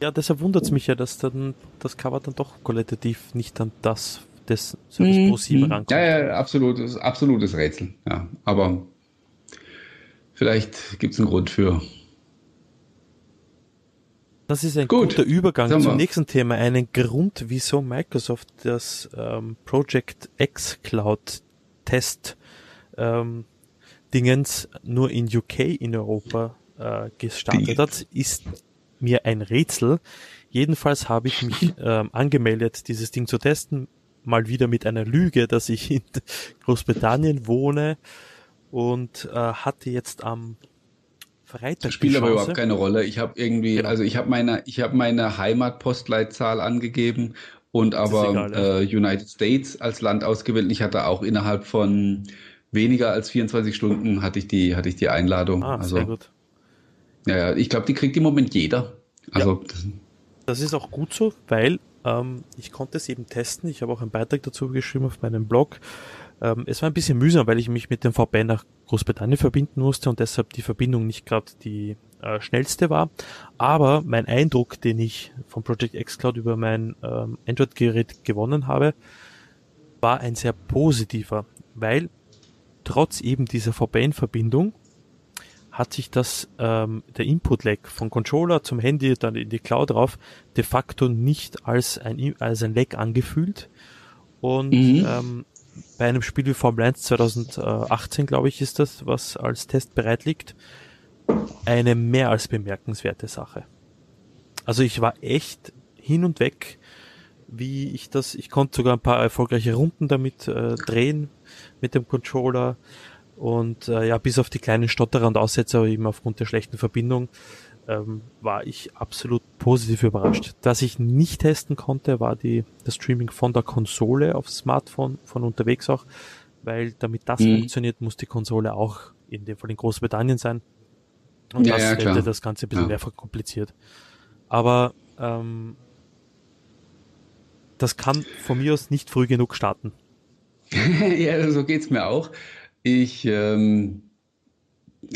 Ja, deshalb wundert es mich ja, dass dann das Cover dann doch qualitativ nicht an das des Surface Pro 7 mhm. rankommt. Ja, ja, absolutes, absolutes Rätsel. Ja, aber vielleicht gibt es einen Grund für. Das ist ein Gut. guter Übergang zum nächsten Thema. Einen Grund, wieso Microsoft das ähm, Project X Cloud Test ähm, Dingens nur in UK in Europa äh, gestartet hat, ist mir ein Rätsel. Jedenfalls habe ich mich [laughs] ähm, angemeldet, dieses Ding zu testen. Mal wieder mit einer Lüge, dass ich in Großbritannien wohne und äh, hatte jetzt am Freitag. Das spielt aber überhaupt keine Rolle. Ich habe irgendwie, genau. also ich habe meine, ich habe meine Heimatpostleitzahl angegeben und aber egal, ja. äh, United States als Land ausgewählt. Ich hatte auch innerhalb von weniger als 24 Stunden hatte ich die, hatte ich die Einladung. Ah, also, sehr gut. Ja, ja, ich glaube, die kriegt im Moment jeder. Also ja. das ist auch gut so, weil ähm, ich konnte es eben testen. Ich habe auch einen Beitrag dazu geschrieben auf meinem Blog. Ähm, es war ein bisschen mühsam, weil ich mich mit dem VPN nach Großbritannien verbinden musste und deshalb die Verbindung nicht gerade die äh, schnellste war. Aber mein Eindruck, den ich vom Project X Cloud über mein ähm, Android-Gerät gewonnen habe, war ein sehr positiver, weil trotz eben dieser VPN-Verbindung hat sich das ähm, der Input-Lag von Controller zum Handy dann in die Cloud drauf de facto nicht als ein als ein Lag angefühlt und mhm. ähm, bei einem Spiel wie Formel 1 2018, glaube ich, ist das, was als Test bereit liegt, eine mehr als bemerkenswerte Sache. also ich war echt hin und weg, wie ich das, ich konnte sogar ein paar erfolgreiche Runden damit äh, drehen mit dem Controller und äh, ja, bis auf die kleinen Stotterer und Aussetzer eben aufgrund der schlechten Verbindung ähm, war ich absolut positiv überrascht. Was ich nicht testen konnte, war die, das Streaming von der Konsole aufs Smartphone, von unterwegs auch, weil damit das mhm. funktioniert, muss die Konsole auch in dem Fall in Großbritannien sein. Und ja, das ja, hätte das Ganze ein bisschen ja. mehr verkompliziert. Aber ähm, das kann von mir aus nicht früh genug starten. [laughs] ja, so geht's mir auch. Ich ähm,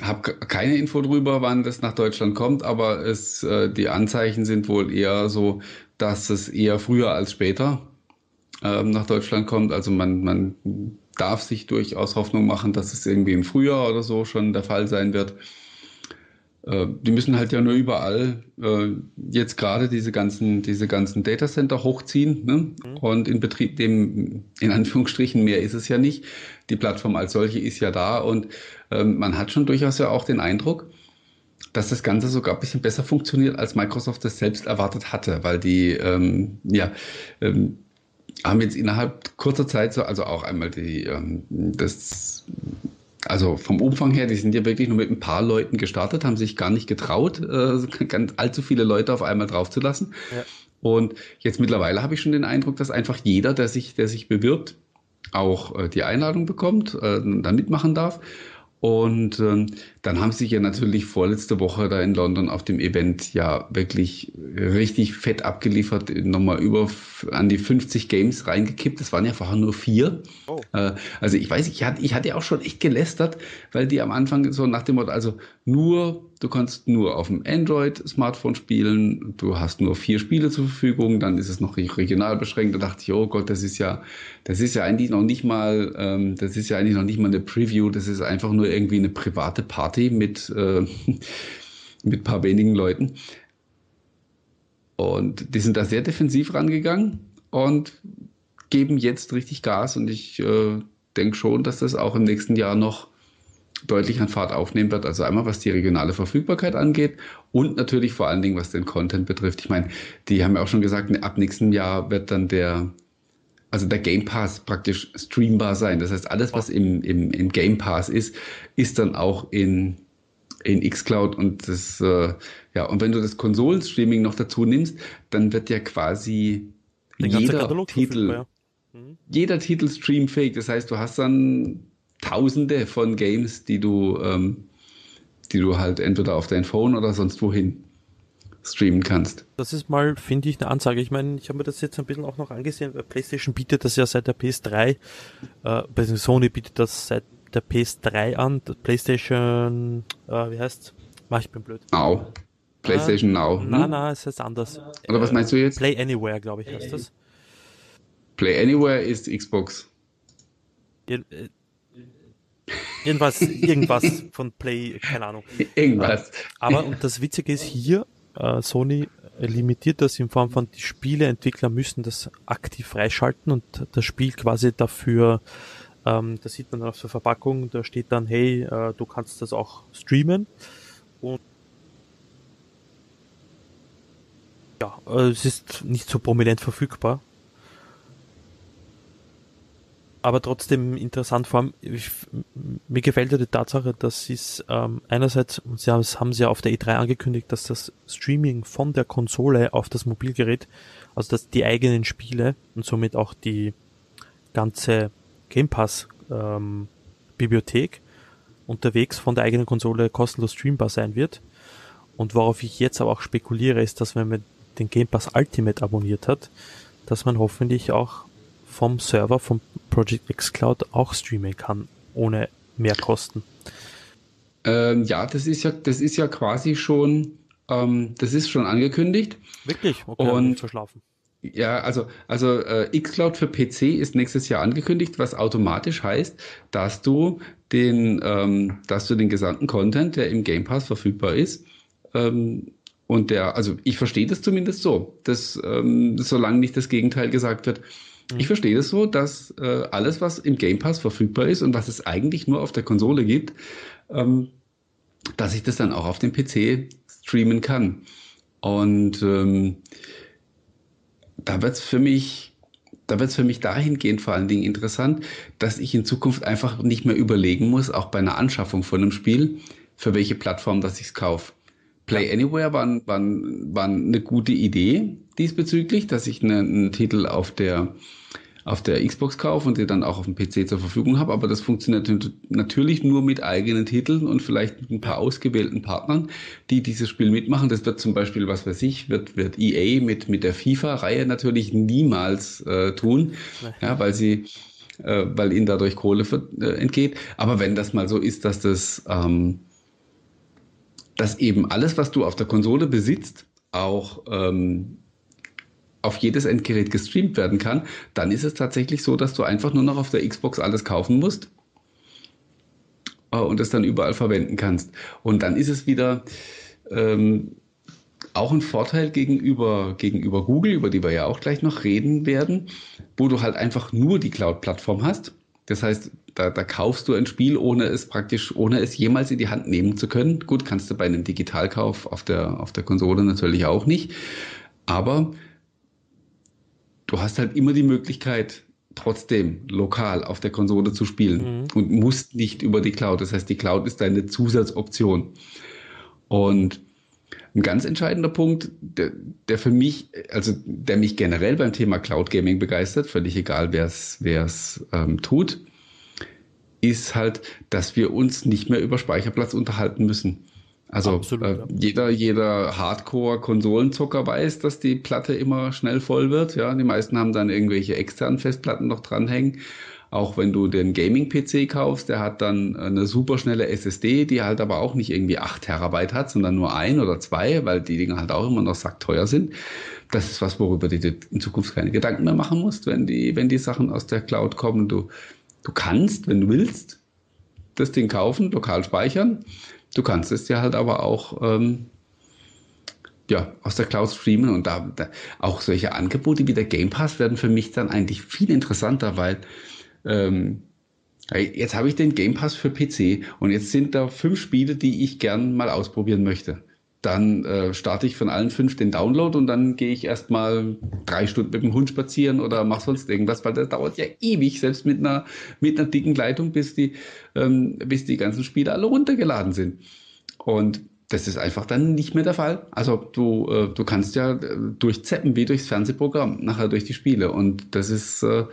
habe keine Info drüber, wann das nach Deutschland kommt, aber es, äh, die Anzeichen sind wohl eher so, dass es eher früher als später ähm, nach Deutschland kommt. Also man, man darf sich durchaus Hoffnung machen, dass es irgendwie im Frühjahr oder so schon der Fall sein wird. Äh, die müssen halt ja nur überall äh, jetzt gerade diese ganzen, diese ganzen Datacenter hochziehen. Ne? Mhm. Und in Betrieb, dem, in Anführungsstrichen, mehr ist es ja nicht. Die Plattform als solche ist ja da und ähm, man hat schon durchaus ja auch den Eindruck, dass das Ganze sogar ein bisschen besser funktioniert, als Microsoft es selbst erwartet hatte, weil die, ähm, ja, ähm, haben jetzt innerhalb kurzer Zeit so, also auch einmal die, ähm, das also vom Umfang her, die sind ja wirklich nur mit ein paar Leuten gestartet, haben sich gar nicht getraut, äh, [laughs] ganz allzu viele Leute auf einmal draufzulassen. Ja. Und jetzt mittlerweile habe ich schon den Eindruck, dass einfach jeder, der sich, der sich bewirbt, auch äh, die Einladung bekommt, äh, da mitmachen darf. Und ähm, dann haben sie ja natürlich vorletzte Woche da in London auf dem Event ja wirklich richtig fett abgeliefert, nochmal über an die 50 Games reingekippt. Das waren ja vorher nur vier. Oh. Äh, also ich weiß, ich hatte, ich hatte auch schon echt gelästert, weil die am Anfang so nach dem Motto, also nur, du kannst nur auf dem Android-Smartphone spielen, du hast nur vier Spiele zur Verfügung, dann ist es noch regional beschränkt. Da dachte ich, oh Gott, das ist ja, das ist ja eigentlich noch nicht mal, ähm, das ist ja eigentlich noch nicht mal eine Preview, das ist einfach nur irgendwie eine private Party mit, äh, [laughs] mit paar wenigen Leuten. Und die sind da sehr defensiv rangegangen und geben jetzt richtig Gas und ich äh, denke schon, dass das auch im nächsten Jahr noch deutlich an Fahrt aufnehmen wird. Also einmal was die regionale Verfügbarkeit angeht und natürlich vor allen Dingen was den Content betrifft. Ich meine, die haben ja auch schon gesagt, ab nächstem Jahr wird dann der, also der Game Pass praktisch streambar sein. Das heißt, alles, was im, im, im Game Pass ist, ist dann auch in, in xCloud und das, äh, ja, und wenn du das Konsolenstreaming noch dazu nimmst, dann wird ja quasi Den jeder Titel, mhm. jeder Titel streamfähig. Das heißt, du hast dann Tausende von Games, die du, ähm, die du halt entweder auf dein Phone oder sonst wohin streamen kannst. Das ist mal, finde ich, eine Ansage. Ich meine, ich habe mir das jetzt ein bisschen auch noch angesehen, PlayStation bietet das ja seit der PS3, äh, Sony bietet das seit der PS3 an, PlayStation, äh, wie heißt Mach ich bin blöd. Now. PlayStation äh, Now. Nein, nein, es heißt anders. Oder was meinst du jetzt? Play Anywhere, glaube ich, heißt das. Play Anywhere ist Xbox. Ir äh, irgendwas, irgendwas von Play, keine Ahnung. [laughs] Irgendwas. Aber und das Witzige ist hier, äh, Sony limitiert das in Form von, die Spieleentwickler müssen das aktiv freischalten und das Spiel quasi dafür ähm, da sieht man dann auf der Verpackung, da steht dann, hey, äh, du kannst das auch streamen. Und ja, äh, es ist nicht so prominent verfügbar. Aber trotzdem interessant, vor allem, ich, mir gefällt ja die Tatsache, dass es ähm, einerseits, sie haben, haben sie ja auf der E3 angekündigt, dass das Streaming von der Konsole auf das Mobilgerät, also dass die eigenen Spiele und somit auch die ganze Game Pass ähm, Bibliothek unterwegs von der eigenen Konsole kostenlos streambar sein wird. Und worauf ich jetzt aber auch spekuliere, ist, dass wenn man den Game Pass Ultimate abonniert hat, dass man hoffentlich auch vom Server vom Project X Cloud auch streamen kann, ohne mehr Kosten. Ähm, ja, das ist ja, das ist ja quasi schon, ähm, das ist schon angekündigt. Wirklich? Okay, und verschlafen. Ja, also, also äh, xCloud für PC ist nächstes Jahr angekündigt, was automatisch heißt, dass du den, ähm, dass du den gesamten Content, der im Game Pass verfügbar ist, ähm, und der, also ich verstehe das zumindest so, dass ähm, solange nicht das Gegenteil gesagt wird. Ich verstehe das so, dass äh, alles, was im Game Pass verfügbar ist und was es eigentlich nur auf der Konsole gibt, ähm, dass ich das dann auch auf dem PC streamen kann. Und ähm, da wird es für mich, da wird es für mich dahingehend vor allen Dingen interessant, dass ich in Zukunft einfach nicht mehr überlegen muss, auch bei einer Anschaffung von einem Spiel, für welche Plattform dass ich es kaufe. Play Anywhere war, war, war eine gute Idee diesbezüglich, dass ich eine, einen Titel auf der auf der Xbox kaufe und die dann auch auf dem PC zur Verfügung habe. Aber das funktioniert natürlich nur mit eigenen Titeln und vielleicht mit ein paar ausgewählten Partnern, die dieses Spiel mitmachen. Das wird zum Beispiel, was weiß ich, wird, wird EA mit, mit der FIFA-Reihe natürlich niemals äh, tun, ja, weil sie äh, weil ihnen dadurch Kohle für, äh, entgeht. Aber wenn das mal so ist, dass das ähm, dass eben alles, was du auf der Konsole besitzt, auch ähm, auf jedes Endgerät gestreamt werden kann, dann ist es tatsächlich so, dass du einfach nur noch auf der Xbox alles kaufen musst äh, und es dann überall verwenden kannst. Und dann ist es wieder ähm, auch ein Vorteil gegenüber, gegenüber Google, über die wir ja auch gleich noch reden werden, wo du halt einfach nur die Cloud-Plattform hast. Das heißt, da, da kaufst du ein Spiel, ohne es praktisch, ohne es jemals in die Hand nehmen zu können. Gut, kannst du bei einem Digitalkauf auf der, auf der Konsole natürlich auch nicht. Aber du hast halt immer die Möglichkeit, trotzdem lokal auf der Konsole zu spielen mhm. und musst nicht über die Cloud. Das heißt, die Cloud ist deine Zusatzoption. Und ein ganz entscheidender Punkt, der, der für mich, also der mich generell beim Thema Cloud Gaming begeistert, völlig egal, wer es ähm, tut, ist halt, dass wir uns nicht mehr über Speicherplatz unterhalten müssen. Also Absolut, äh, ja. jeder, jeder Hardcore-Konsolenzocker weiß, dass die Platte immer schnell voll wird. Ja, die meisten haben dann irgendwelche externen Festplatten noch dranhängen. Auch wenn du den Gaming-PC kaufst, der hat dann eine super schnelle SSD, die halt aber auch nicht irgendwie 8 Terabyte hat, sondern nur ein oder zwei, weil die Dinger halt auch immer noch sackteuer sind. Das ist was, worüber du dir in Zukunft keine Gedanken mehr machen musst, wenn die, wenn die Sachen aus der Cloud kommen. Du, du kannst, wenn du willst, das Ding kaufen, lokal speichern Du kannst es dir halt aber auch ähm, ja, aus der Cloud streamen und da, da, auch solche Angebote wie der Game Pass werden für mich dann eigentlich viel interessanter, weil ähm, jetzt habe ich den Game Pass für PC und jetzt sind da fünf Spiele, die ich gern mal ausprobieren möchte dann äh, starte ich von allen fünf den Download und dann gehe ich erstmal drei Stunden mit dem Hund spazieren oder mache sonst irgendwas, weil das dauert ja ewig, selbst mit einer, mit einer dicken Leitung, bis die, ähm, bis die ganzen Spiele alle runtergeladen sind. Und das ist einfach dann nicht mehr der Fall. Also du, äh, du kannst ja äh, durchzeppen wie durchs Fernsehprogramm, nachher durch die Spiele. Und das ist äh,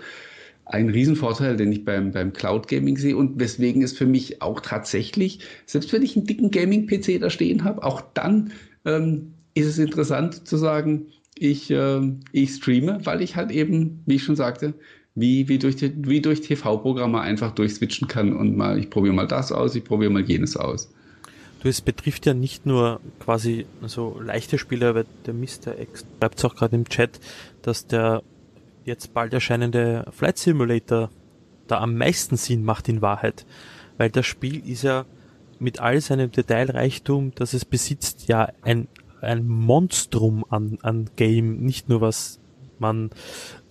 ein Riesenvorteil, den ich beim, beim Cloud Gaming sehe und weswegen es für mich auch tatsächlich, selbst wenn ich einen dicken Gaming-PC da stehen habe, auch dann ähm, ist es interessant zu sagen, ich, äh, ich streame, weil ich halt eben, wie ich schon sagte, wie, wie durch, wie durch TV-Programme einfach durchswitchen kann und mal, ich probiere mal das aus, ich probiere mal jenes aus. Du, es betrifft ja nicht nur quasi so leichte Spiele, aber der Mr. X schreibt es auch gerade im Chat, dass der jetzt bald erscheinende Flight Simulator da am meisten Sinn macht in Wahrheit. Weil das Spiel ist ja mit all seinem Detailreichtum, das es besitzt, ja ein, ein Monstrum an, an Game, nicht nur was man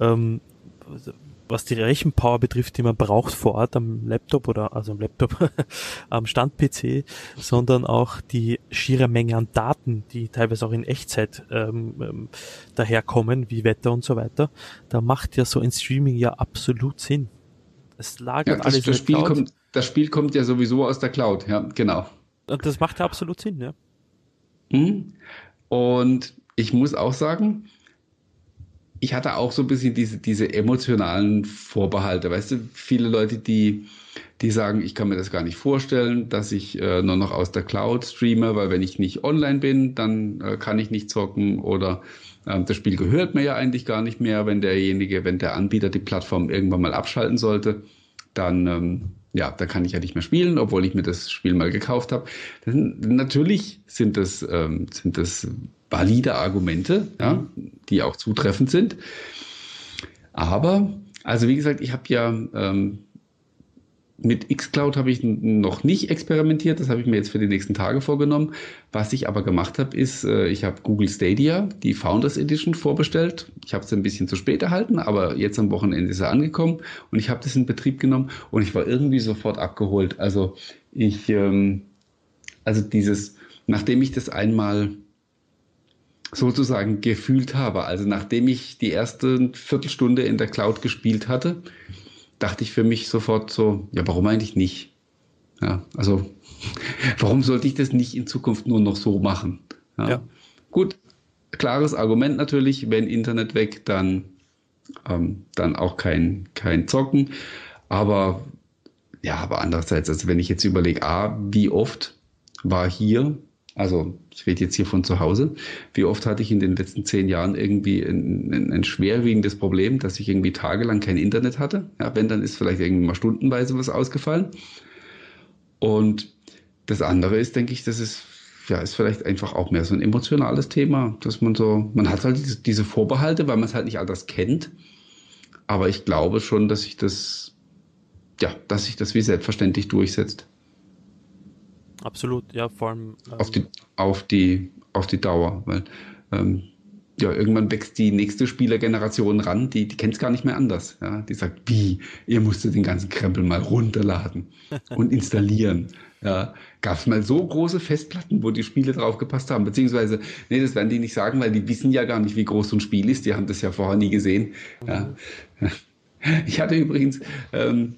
ähm, was die Rechenpower betrifft, die man braucht vor Ort am Laptop oder also am Laptop [laughs] am Stand-PC, sondern auch die schiere Menge an Daten, die teilweise auch in Echtzeit ähm, ähm, daherkommen, wie Wetter und so weiter. Da macht ja so ein Streaming ja absolut Sinn. Es lagert ja, das, alles das Spiel Cloud. kommt, Das Spiel kommt ja sowieso aus der Cloud, ja, genau. Und das macht ja absolut Sinn, ja. Mhm. Und ich muss auch sagen, ich hatte auch so ein bisschen diese, diese emotionalen Vorbehalte. Weißt du, viele Leute, die, die sagen, ich kann mir das gar nicht vorstellen, dass ich äh, nur noch aus der Cloud streame, weil wenn ich nicht online bin, dann äh, kann ich nicht zocken oder äh, das Spiel gehört mir ja eigentlich gar nicht mehr, wenn derjenige, wenn der Anbieter die Plattform irgendwann mal abschalten sollte, dann ähm, ja, da kann ich ja nicht mehr spielen, obwohl ich mir das Spiel mal gekauft habe. Natürlich sind das, ähm, sind das valide Argumente, ja, die auch zutreffend sind. Aber, also wie gesagt, ich habe ja ähm, mit xCloud habe ich noch nicht experimentiert, das habe ich mir jetzt für die nächsten Tage vorgenommen. Was ich aber gemacht habe, ist, äh, ich habe Google Stadia, die Founders Edition, vorbestellt. Ich habe es ein bisschen zu spät erhalten, aber jetzt am Wochenende ist er angekommen und ich habe das in Betrieb genommen und ich war irgendwie sofort abgeholt. Also ich, ähm, also dieses, nachdem ich das einmal sozusagen gefühlt habe. Also nachdem ich die erste Viertelstunde in der Cloud gespielt hatte, dachte ich für mich sofort so, ja, warum eigentlich nicht? Ja, also [laughs] warum sollte ich das nicht in Zukunft nur noch so machen? Ja. ja. Gut, klares Argument natürlich, wenn Internet weg, dann, ähm, dann auch kein, kein Zocken. Aber ja, aber andererseits, also wenn ich jetzt überlege, A, wie oft war hier, also ich rede jetzt hier von zu Hause, wie oft hatte ich in den letzten zehn Jahren irgendwie ein, ein, ein schwerwiegendes Problem, dass ich irgendwie tagelang kein Internet hatte. Ja, wenn, dann ist vielleicht irgendwie mal stundenweise was ausgefallen. Und das andere ist, denke ich, das ist, ja, ist vielleicht einfach auch mehr so ein emotionales Thema, dass man so, man hat halt diese, Vorbehalte, weil man es halt nicht anders kennt. Aber ich glaube schon, dass sich das, ja, dass sich das wie selbstverständlich durchsetzt. Absolut, ja, vor allem. Ähm auf, die, auf, die, auf die Dauer, weil ähm, ja, irgendwann wächst die nächste Spielergeneration ran, die, die kennt es gar nicht mehr anders. Ja? Die sagt, wie, ihr musstet den ganzen Krempel mal runterladen [laughs] und installieren. Ja, Gab es mal so große Festplatten, wo die Spiele drauf gepasst haben? Beziehungsweise, nee, das werden die nicht sagen, weil die wissen ja gar nicht, wie groß so ein Spiel ist. Die haben das ja vorher nie gesehen. Ja. Mhm. [laughs] Ich hatte übrigens ähm,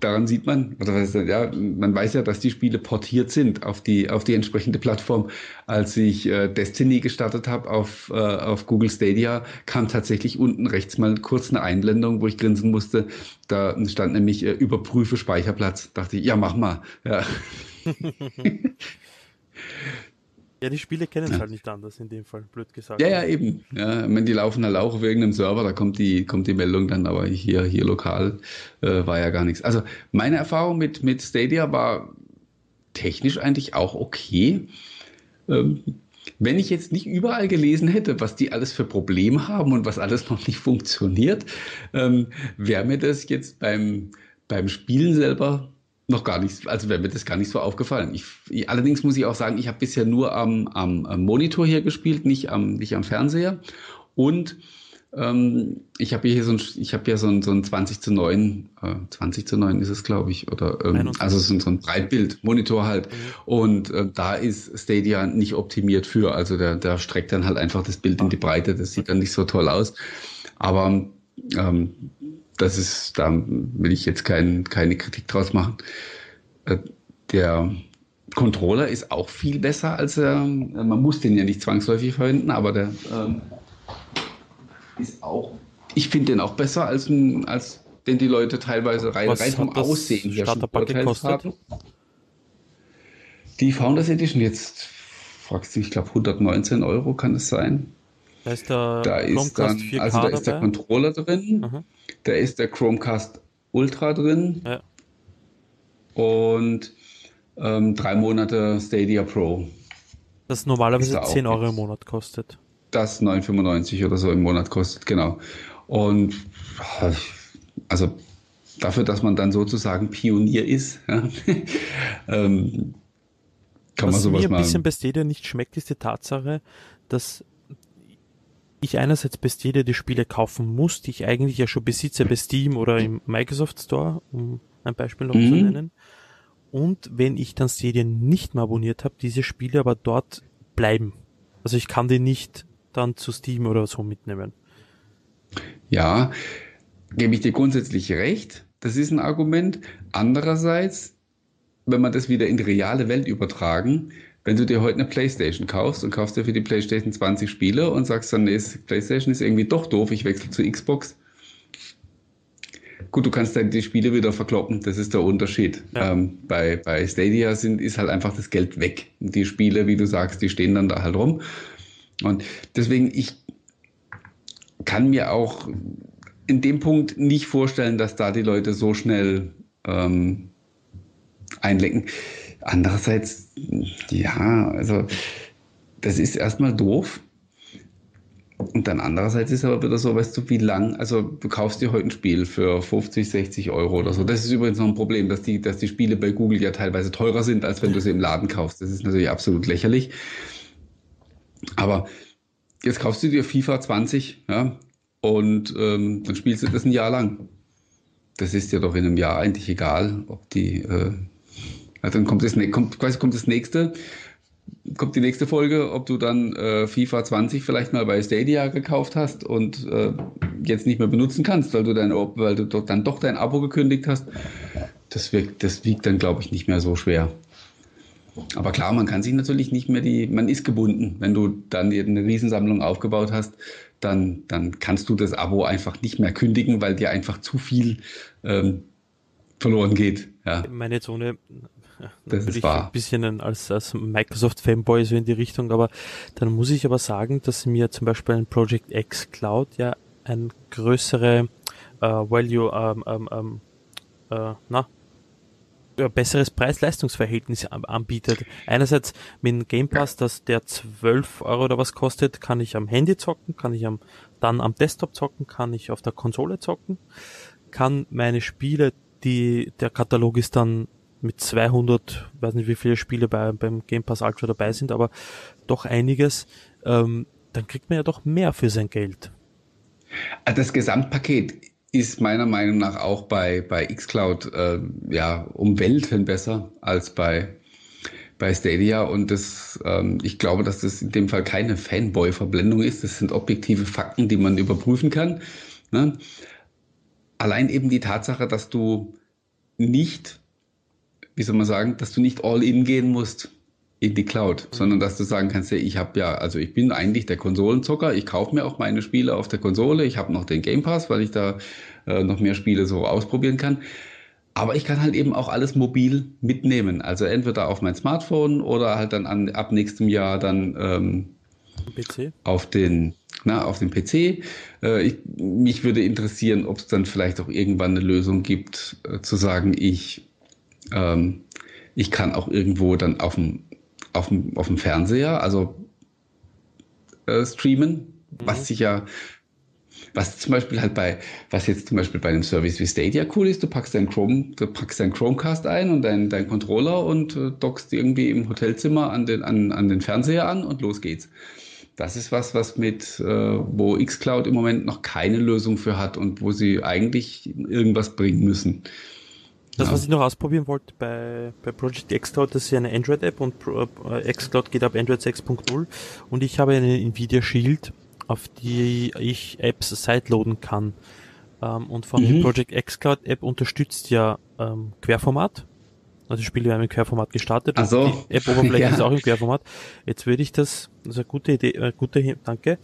daran sieht man, oder was, ja, man weiß ja, dass die Spiele portiert sind auf die, auf die entsprechende Plattform. Als ich äh, Destiny gestartet habe auf, äh, auf Google Stadia, kam tatsächlich unten rechts mal kurz eine Einblendung, wo ich grinsen musste. Da stand nämlich äh, überprüfe Speicherplatz. Dachte ich, ja, mach mal. Ja. [laughs] [laughs] Ja, die Spiele kennen es ja. halt nicht anders in dem Fall, blöd gesagt. Ja, ja, eben. Ja, wenn die laufen halt auch auf irgendeinem Server, da kommt die, kommt die Meldung dann, aber hier, hier lokal äh, war ja gar nichts. Also meine Erfahrung mit, mit Stadia war technisch eigentlich auch okay. Ähm, wenn ich jetzt nicht überall gelesen hätte, was die alles für Probleme haben und was alles noch nicht funktioniert, ähm, wäre mir das jetzt beim, beim Spielen selber noch gar nicht, also wäre mir das gar nicht so aufgefallen. Ich, ich, allerdings muss ich auch sagen, ich habe bisher nur am, am, am, Monitor hier gespielt, nicht am, nicht am Fernseher. Und ähm, ich habe hier so ein, ich habe ja so ein, so ein 20 zu 9, äh, 20 zu 9 ist es, glaube ich, oder ähm, also so, so ein Breitbild-Monitor halt. Mhm. Und äh, da ist Stadia nicht optimiert für. Also der, der streckt dann halt einfach das Bild in die Breite. Das sieht dann nicht so toll aus. Aber ähm, das ist, da will ich jetzt kein, keine Kritik draus machen. Äh, der Controller ist auch viel besser als er, man muss den ja nicht zwangsläufig verwenden, aber der ähm, ist auch, ich finde den auch besser als, als den die Leute teilweise rein, rein vom Aussehen her haben. Die Founders Edition jetzt, fragst du, ich glaube 119 Euro kann es sein. Da ist der da ist dann, 4K also da ist der Controller drin, mhm. da ist der Chromecast Ultra drin ja. und ähm, drei Monate Stadia Pro. Das normalerweise da 10 Euro im Monat kostet. Das 9,95 oder so im Monat kostet, genau. Und also dafür, dass man dann sozusagen Pionier ist, [laughs] ja, ähm, kann Was man sowas mir ein bisschen bei Stadia nicht schmeckt, ist die Tatsache, dass ich einerseits Stadia die Spiele kaufen muss, die ich eigentlich ja schon besitze bei Steam oder im Microsoft Store, um ein Beispiel noch mhm. zu nennen. Und wenn ich dann Stadia nicht mehr abonniert habe, diese Spiele aber dort bleiben. Also ich kann die nicht dann zu Steam oder so mitnehmen. Ja, gebe ich dir grundsätzlich recht. Das ist ein Argument. Andererseits, wenn man das wieder in die reale Welt übertragen, wenn du dir heute eine Playstation kaufst und kaufst dir für die Playstation 20 Spiele und sagst dann, nee, Playstation ist irgendwie doch doof, ich wechsle zu Xbox. Gut, du kannst dann die Spiele wieder verkloppen, das ist der Unterschied. Ja. Ähm, bei, bei Stadia sind, ist halt einfach das Geld weg. Die Spiele, wie du sagst, die stehen dann da halt rum. Und deswegen, ich kann mir auch in dem Punkt nicht vorstellen, dass da die Leute so schnell ähm, einlenken. Andererseits, ja, also das ist erstmal doof. Und dann andererseits ist aber wieder so, weißt du, wie lang, also du kaufst dir heute ein Spiel für 50, 60 Euro oder so. Das ist übrigens noch ein Problem, dass die, dass die Spiele bei Google ja teilweise teurer sind, als wenn du sie im Laden kaufst. Das ist natürlich absolut lächerlich. Aber jetzt kaufst du dir FIFA 20, ja, und ähm, dann spielst du das ein Jahr lang. Das ist dir doch in einem Jahr eigentlich egal, ob die äh, also dann kommt das, kommt, quasi kommt das nächste. kommt die nächste Folge, ob du dann äh, FIFA 20 vielleicht mal bei Stadia gekauft hast und äh, jetzt nicht mehr benutzen kannst, weil du dein, weil du doch, dann doch dein Abo gekündigt hast. Das, wirkt, das wiegt dann, glaube ich, nicht mehr so schwer. Aber klar, man kann sich natürlich nicht mehr die, man ist gebunden. Wenn du dann eine Riesensammlung aufgebaut hast, dann, dann kannst du das Abo einfach nicht mehr kündigen, weil dir einfach zu viel ähm, verloren geht. Ja. Meine Zone das ist wahr. ein bisschen als, als Microsoft-Fanboy so in die Richtung, aber dann muss ich aber sagen, dass mir zum Beispiel ein Project X Cloud ja ein größere äh, Value, ähm, ähm, ähm äh, na, ja, besseres Preis-Leistungs-Verhältnis anbietet. Einerseits mit dem Game Pass, dass der 12 Euro oder was kostet, kann ich am Handy zocken, kann ich am, dann am Desktop zocken, kann ich auf der Konsole zocken, kann meine Spiele, die, der Katalog ist dann mit 200, weiß nicht wie viele Spiele bei, beim Game Pass Ultra dabei sind, aber doch einiges, ähm, dann kriegt man ja doch mehr für sein Geld. Ah, das Gesamtpaket ist meiner Meinung nach auch bei, bei xCloud äh, ja, um Welten besser als bei, bei Stadia. Und das, ähm, ich glaube, dass das in dem Fall keine Fanboy-Verblendung ist. Das sind objektive Fakten, die man überprüfen kann. Ne? Allein eben die Tatsache, dass du nicht wie soll man sagen, dass du nicht all in gehen musst in die Cloud, sondern dass du sagen kannst, ich habe ja, also ich bin eigentlich der Konsolenzocker, ich kaufe mir auch meine Spiele auf der Konsole, ich habe noch den Game Pass, weil ich da äh, noch mehr Spiele so ausprobieren kann. Aber ich kann halt eben auch alles mobil mitnehmen. Also entweder auf mein Smartphone oder halt dann an, ab nächstem Jahr dann ähm, PC? auf den na, auf dem PC. Äh, ich, mich würde interessieren, ob es dann vielleicht auch irgendwann eine Lösung gibt, äh, zu sagen, ich ähm, ich kann auch irgendwo dann auf dem, auf dem, auf dem Fernseher, also äh, streamen, mhm. was sich ja, was zum Beispiel halt bei, was jetzt zum Beispiel bei einem Service wie Stadia cool ist, du packst dein Chrome, du packst dein Chromecast ein und dein, dein Controller und äh, dockst irgendwie im Hotelzimmer an den, an, an den Fernseher an und los geht's. Das ist was, was mit, äh, wo xCloud im Moment noch keine Lösung für hat und wo sie eigentlich irgendwas bringen müssen. Das, was ich noch ausprobieren wollte bei, bei Project xCloud, das ist ja eine Android-App und äh, xCloud geht ab Android 6.0 und ich habe eine Nvidia Shield, auf die ich Apps sideloaden kann. Ähm, und von mhm. der Project xCloud App unterstützt ja ähm, Querformat. Also Spiele haben im Querformat gestartet. Also die App-Oberfläche [laughs] ja. ist auch im Querformat. Jetzt würde ich das, das ist eine gute Idee, äh, gute, danke,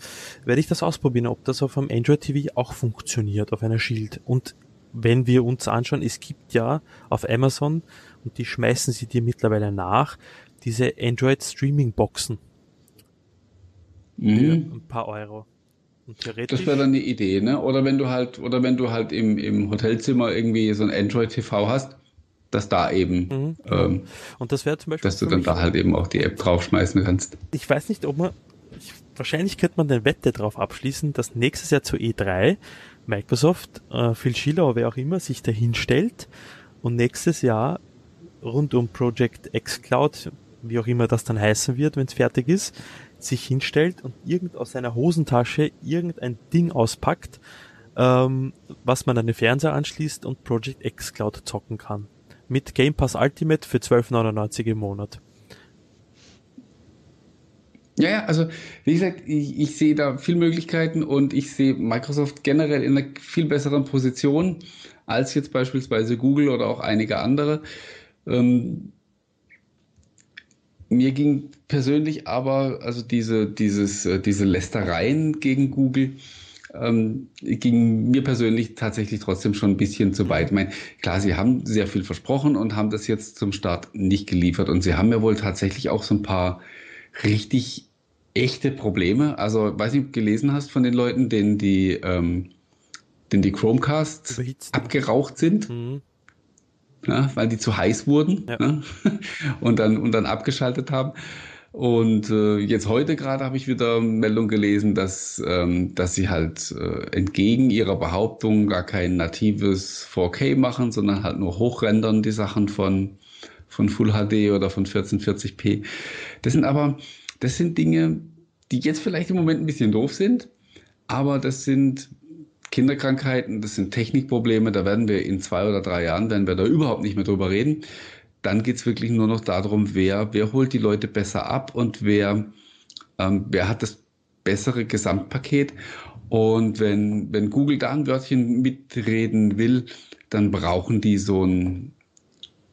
werde ich das ausprobieren, ob das auf einem Android TV auch funktioniert, auf einer Shield. Und wenn wir uns anschauen, es gibt ja auf Amazon, und die schmeißen sie dir mittlerweile nach, diese Android Streaming Boxen. Mhm. Für ein paar Euro. das wäre dann die Idee, ne? Oder wenn du halt, oder wenn du halt im, im Hotelzimmer irgendwie so ein Android TV hast, dass da eben, mhm, genau. ähm, und das wäre zum Beispiel, dass du dann da halt eben auch die App draufschmeißen kannst. Ich weiß nicht, ob man, ich, wahrscheinlich könnte man eine Wette drauf abschließen, dass nächstes Jahr zu E3 Microsoft, äh, Phil Schiller, wer auch immer, sich dahinstellt und nächstes Jahr rund um Project X Cloud, wie auch immer das dann heißen wird, wenn es fertig ist, sich hinstellt und irgend aus seiner Hosentasche irgendein Ding auspackt, ähm, was man an den Fernseher anschließt und Project X Cloud zocken kann. Mit Game Pass Ultimate für 12,99 im Monat. Ja, ja, also wie gesagt, ich, ich sehe da viel Möglichkeiten und ich sehe Microsoft generell in einer viel besseren Position als jetzt beispielsweise Google oder auch einige andere. Ähm, mir ging persönlich aber, also diese, dieses, äh, diese Lästereien gegen Google, ähm, ging mir persönlich tatsächlich trotzdem schon ein bisschen zu weit. Ich meine, klar, sie haben sehr viel versprochen und haben das jetzt zum Start nicht geliefert und sie haben ja wohl tatsächlich auch so ein paar richtig echte Probleme. Also, weiß nicht, ob du gelesen hast von den Leuten, denen die, ähm, denen die Chromecasts Überhitzen. abgeraucht sind. Mhm. Ja, weil die zu heiß wurden ja. ne? [laughs] und, dann, und dann abgeschaltet haben. Und äh, jetzt heute gerade habe ich wieder Meldung gelesen, dass, ähm, dass sie halt äh, entgegen ihrer Behauptung gar kein natives 4K machen, sondern halt nur hochrendern die Sachen von, von Full HD oder von 1440p. Das sind aber, das sind Dinge, die jetzt vielleicht im Moment ein bisschen doof sind, aber das sind Kinderkrankheiten, das sind Technikprobleme, da werden wir in zwei oder drei Jahren, werden wir da überhaupt nicht mehr drüber reden. dann geht es wirklich nur noch darum, wer, wer holt die Leute besser ab und wer, ähm, wer hat das bessere Gesamtpaket. Und wenn, wenn Google da ein Wörtchen mitreden will, dann brauchen die so ein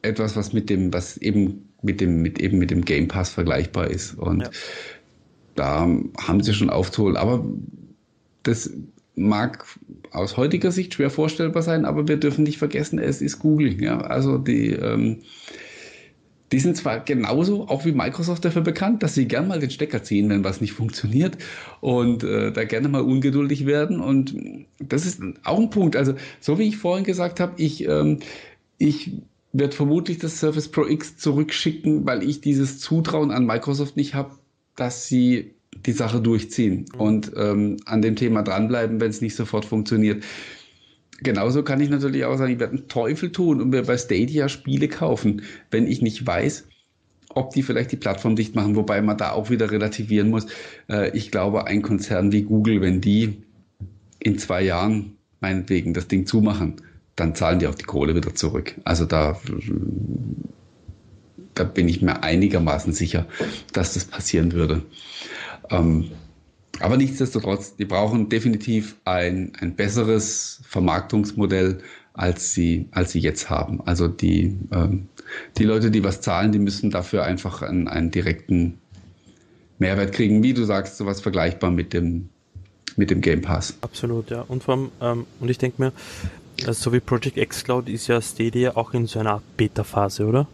etwas, was mit dem, was eben mit dem, mit eben mit dem Game Pass vergleichbar ist. Und ja. da haben sie schon aufzuholen. Aber das mag aus heutiger Sicht schwer vorstellbar sein, aber wir dürfen nicht vergessen, es ist Google. Ja, also die, ähm, die sind zwar genauso, auch wie Microsoft dafür bekannt, dass sie gern mal den Stecker ziehen, wenn was nicht funktioniert und äh, da gerne mal ungeduldig werden. Und das ist auch ein Punkt. Also, so wie ich vorhin gesagt habe, ich, ähm, ich werde vermutlich das Surface Pro X zurückschicken, weil ich dieses Zutrauen an Microsoft nicht habe, dass sie die Sache durchziehen mhm. und ähm, an dem Thema dranbleiben, wenn es nicht sofort funktioniert. Genauso kann ich natürlich auch sagen, ich werde einen Teufel tun und mir bei Stadia Spiele kaufen, wenn ich nicht weiß, ob die vielleicht die Plattform dicht machen, wobei man da auch wieder relativieren muss. Äh, ich glaube, ein Konzern wie Google, wenn die in zwei Jahren meinetwegen das Ding zumachen, dann zahlen die auch die Kohle wieder zurück. Also da, da bin ich mir einigermaßen sicher, dass das passieren würde. Ähm, aber nichtsdestotrotz, die brauchen definitiv ein, ein besseres Vermarktungsmodell, als sie, als sie jetzt haben. Also die, ähm, die Leute, die was zahlen, die müssen dafür einfach einen, einen direkten Mehrwert kriegen, wie du sagst, sowas vergleichbar mit dem, mit dem Game Pass. Absolut, ja. Und allem, ähm, und ich denke mir, also so wie Project X Cloud ist ja Stadia auch in so einer Art Beta-Phase, oder?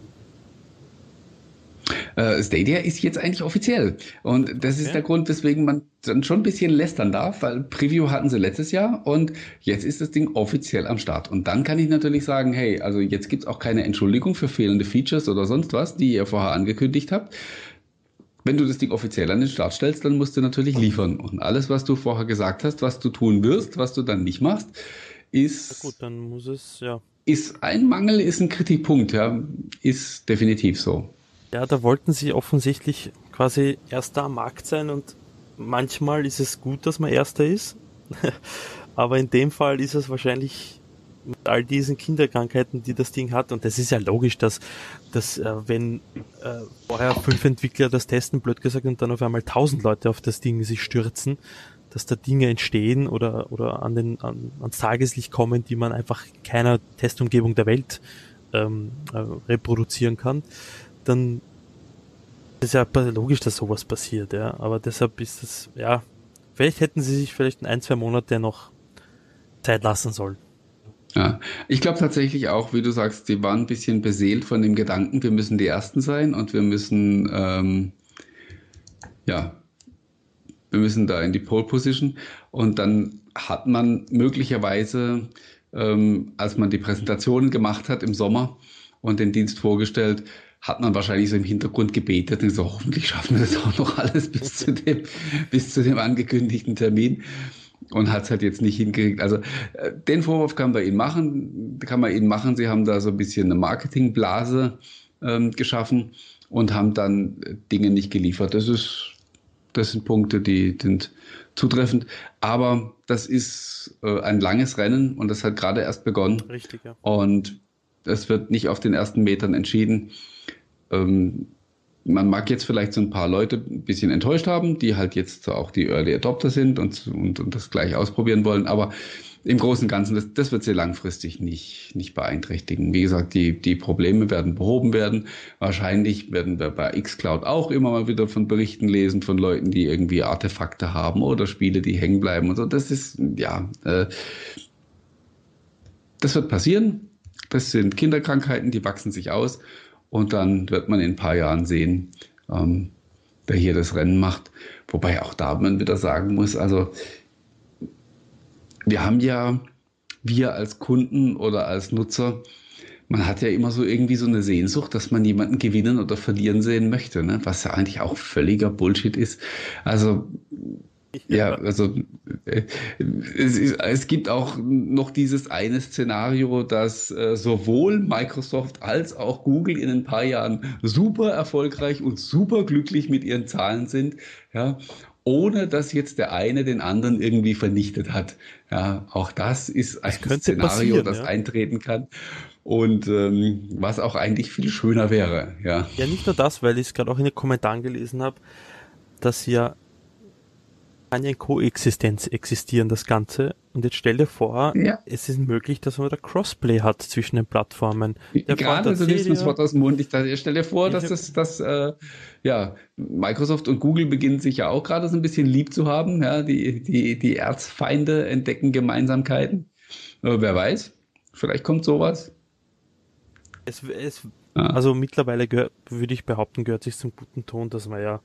Äh, Stadia ist jetzt eigentlich offiziell. Und das ist der Grund, weswegen man dann schon ein bisschen lästern darf, weil Preview hatten sie letztes Jahr und jetzt ist das Ding offiziell am Start. Und dann kann ich natürlich sagen, hey, also jetzt gibt es auch keine Entschuldigung für fehlende Features oder sonst was, die ihr vorher angekündigt habt. Wenn du das Ding offiziell an den Start stellst, dann musst du natürlich liefern. Und alles, was du vorher gesagt hast, was du tun wirst, was du dann nicht machst, ist. Na gut, dann muss es, ja. Ist ein Mangel, ist ein Kritikpunkt, ja. Ist definitiv so. Ja, da wollten sie offensichtlich quasi erster am Markt sein und manchmal ist es gut, dass man erster ist. [laughs] Aber in dem Fall ist es wahrscheinlich mit all diesen Kinderkrankheiten, die das Ding hat, und das ist ja logisch, dass, dass äh, wenn äh, vorher fünf Entwickler das testen, blöd gesagt, und dann auf einmal tausend Leute auf das Ding sich stürzen, dass da Dinge entstehen oder, oder an den, an, ans Tageslicht kommen, die man einfach in keiner Testumgebung der Welt ähm, äh, reproduzieren kann dann ist ja logisch, dass sowas passiert, ja. Aber deshalb ist es, ja, vielleicht hätten sie sich vielleicht in ein, zwei Monate noch Zeit lassen sollen. Ja, ich glaube tatsächlich auch, wie du sagst, die waren ein bisschen beseelt von dem Gedanken, wir müssen die Ersten sein und wir müssen, ähm, ja, wir müssen da in die Pole Position. Und dann hat man möglicherweise, ähm, als man die Präsentationen gemacht hat im Sommer und den Dienst vorgestellt, hat man wahrscheinlich so im Hintergrund gebetet und so, hoffentlich schaffen wir das auch noch alles bis zu dem, bis zu dem angekündigten Termin und hat es halt jetzt nicht hingekriegt. Also äh, den Vorwurf kann man ihnen machen, kann man ihnen machen. Sie haben da so ein bisschen eine Marketingblase ähm, geschaffen und haben dann Dinge nicht geliefert. Das ist, das sind Punkte, die sind zutreffend. Aber das ist äh, ein langes Rennen und das hat gerade erst begonnen. Richtig, ja. Und es wird nicht auf den ersten Metern entschieden ähm, man mag jetzt vielleicht so ein paar Leute ein bisschen enttäuscht haben, die halt jetzt auch die Early Adopter sind und, und, und das gleich ausprobieren wollen, aber im Großen und Ganzen, das, das wird sie langfristig nicht, nicht beeinträchtigen. Wie gesagt, die, die Probleme werden behoben werden. Wahrscheinlich werden wir bei xCloud auch immer mal wieder von Berichten lesen von Leuten, die irgendwie Artefakte haben oder Spiele, die hängen bleiben und so. Das ist, ja, äh, das wird passieren. Das sind Kinderkrankheiten, die wachsen sich aus. Und dann wird man in ein paar Jahren sehen, ähm, wer hier das Rennen macht. Wobei auch da man wieder sagen muss, also wir haben ja, wir als Kunden oder als Nutzer, man hat ja immer so irgendwie so eine Sehnsucht, dass man jemanden gewinnen oder verlieren sehen möchte, ne? was ja eigentlich auch völliger Bullshit ist. Also ja, also äh, es, es, gibt auch noch dieses eine Szenario, dass äh, sowohl Microsoft als auch Google in ein paar Jahren super erfolgreich und super glücklich mit ihren Zahlen sind, ja, ohne dass jetzt der eine den anderen irgendwie vernichtet hat. Ja, auch das ist ein Das Szenario, das ja. eintreten kann und ähm, was auch eigentlich viel schöner wäre. Ja, Ja, nicht nur das, weil ich es gerade auch in den Kommentaren gelesen habe, dass ja eine Koexistenz existieren, das Ganze. Und jetzt stell dir vor, Ja. es ist möglich, dass man da Crossplay hat zwischen den Plattformen. Der Gerade so nimmst du das Wort aus dem Mund. Ich dachte, stell dir vor, dass das, das äh, ja, Microsoft und Google beginnen sich ja auch gerade so ein bisschen lieb zu haben. Ja, die, die, die Erzfeinde entdecken Gemeinsamkeiten. Äh, wer weiß, vielleicht kommt sowas. Es, es, Ja. also mittlerweile gehört, würde ich behaupten, gehört sich zum guten Ton, dass man ja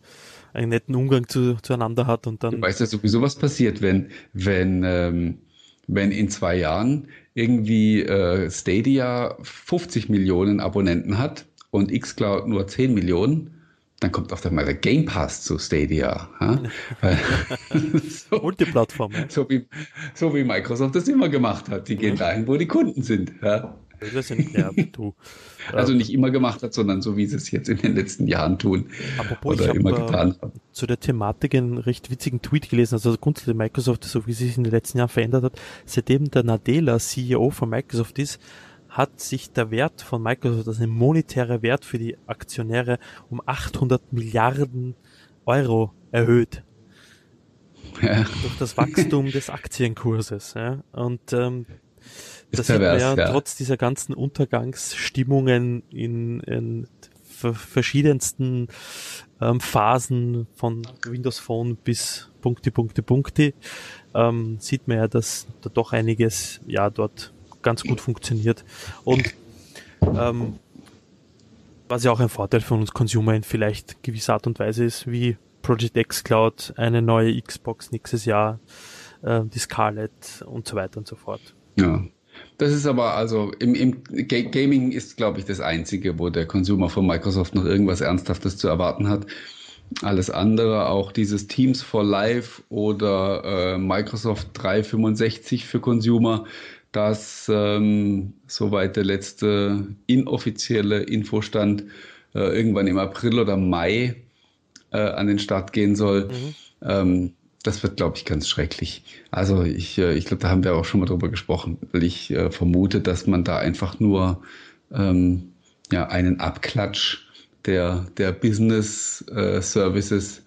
einen netten Umgang zu, zueinander hat und Du dann weißt ja sowieso, was passiert, wenn, wenn, ähm, wenn in zwei Jahren irgendwie äh, Stadia 50 Millionen Abonnenten hat und xCloud nur 10 Millionen, dann kommt auf einmal der Game Pass zu Stadia. So, [laughs] Multiplattform. ja. so, wie, so wie Microsoft das immer gemacht hat. Die gehen dahin, wo die Kunden sind. Ja? Ich ja nicht, [laughs] ja, du. Also Äh, nicht immer gemacht hat, sondern so wie sie es jetzt in den letzten Jahren tun Apropos, ich oder habe immer äh, getan haben. zu der Thematik einen recht witzigen Tweet gelesen, also grundsätzlich Microsoft, so wie sie sich in den letzten Jahren verändert hat, seitdem der Nadella CEO von Microsoft ist, hat sich der Wert von Microsoft, also ein monetärer Wert für die Aktionäre, um 800 Milliarden Euro erhöht Ja, durch das Wachstum des Aktienkurses. Ja. Und ähm, das sieht man pervers, ja, ja. trotz dieser ganzen Untergangsstimmungen in, in ver- verschiedensten ähm, Phasen von Windows Phone bis Punkti, Punkti, Punkti, ähm, sieht man ja, dass da doch einiges ja dort ganz gut funktioniert. Und ähm, was ja auch ein Vorteil für uns Consumer in vielleicht gewisser Art und Weise ist, wie Project X Cloud, eine neue Xbox nächstes Jahr, äh, die Scarlett und so weiter und so fort. Ja. Das ist aber also im, im Ga Gaming ist, glaube ich, das Einzige, wo der Consumer von Microsoft noch irgendwas Ernsthaftes zu erwarten hat. Alles andere, auch dieses Teams for Life oder äh, Microsoft 365 für Consumer, das ähm, soweit der letzte inoffizielle Infostand äh, irgendwann im April oder Mai äh, an den Start gehen soll. Ähm, das wird, glaube ich, ganz schrecklich. Also ich, äh, ich glaube, da haben wir auch schon mal drüber gesprochen, weil ich äh, vermute, dass man da einfach nur ähm, ja, einen Abklatsch der, der Business äh, Services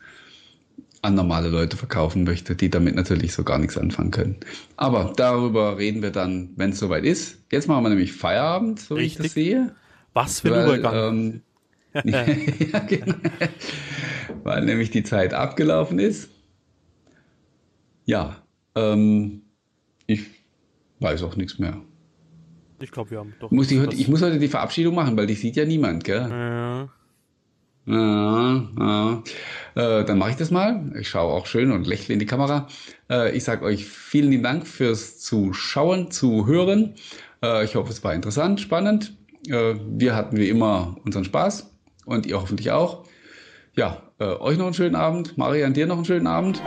an normale Leute verkaufen möchte, die damit natürlich so gar nichts anfangen können. Aber darüber reden wir dann, wenn es soweit ist. Jetzt machen wir nämlich Feierabend, so wie ich das Richtig. sehe. Was für ein Übergang. ähm, [laughs] [laughs] ja, genau. Weil nämlich die Zeit abgelaufen ist. Ja, ähm, ich weiß auch nichts mehr. ich glaube, wir haben doch. Muss ich, heute, ich muss heute die Verabschiedung machen, weil die sieht ja niemand, gell? äh, Ja, ja. Äh, dann mache ich das mal. Ich schaue auch schön und lächle in die Kamera. Äh, ich sage euch vielen lieben Dank fürs Zuschauen, Zuhören. Äh, ich hoffe, es war interessant, spannend. Äh, wir hatten wie immer unseren Spaß und ihr hoffentlich auch. Ja, äh, euch noch einen schönen Abend. Marian, dir noch einen schönen Abend.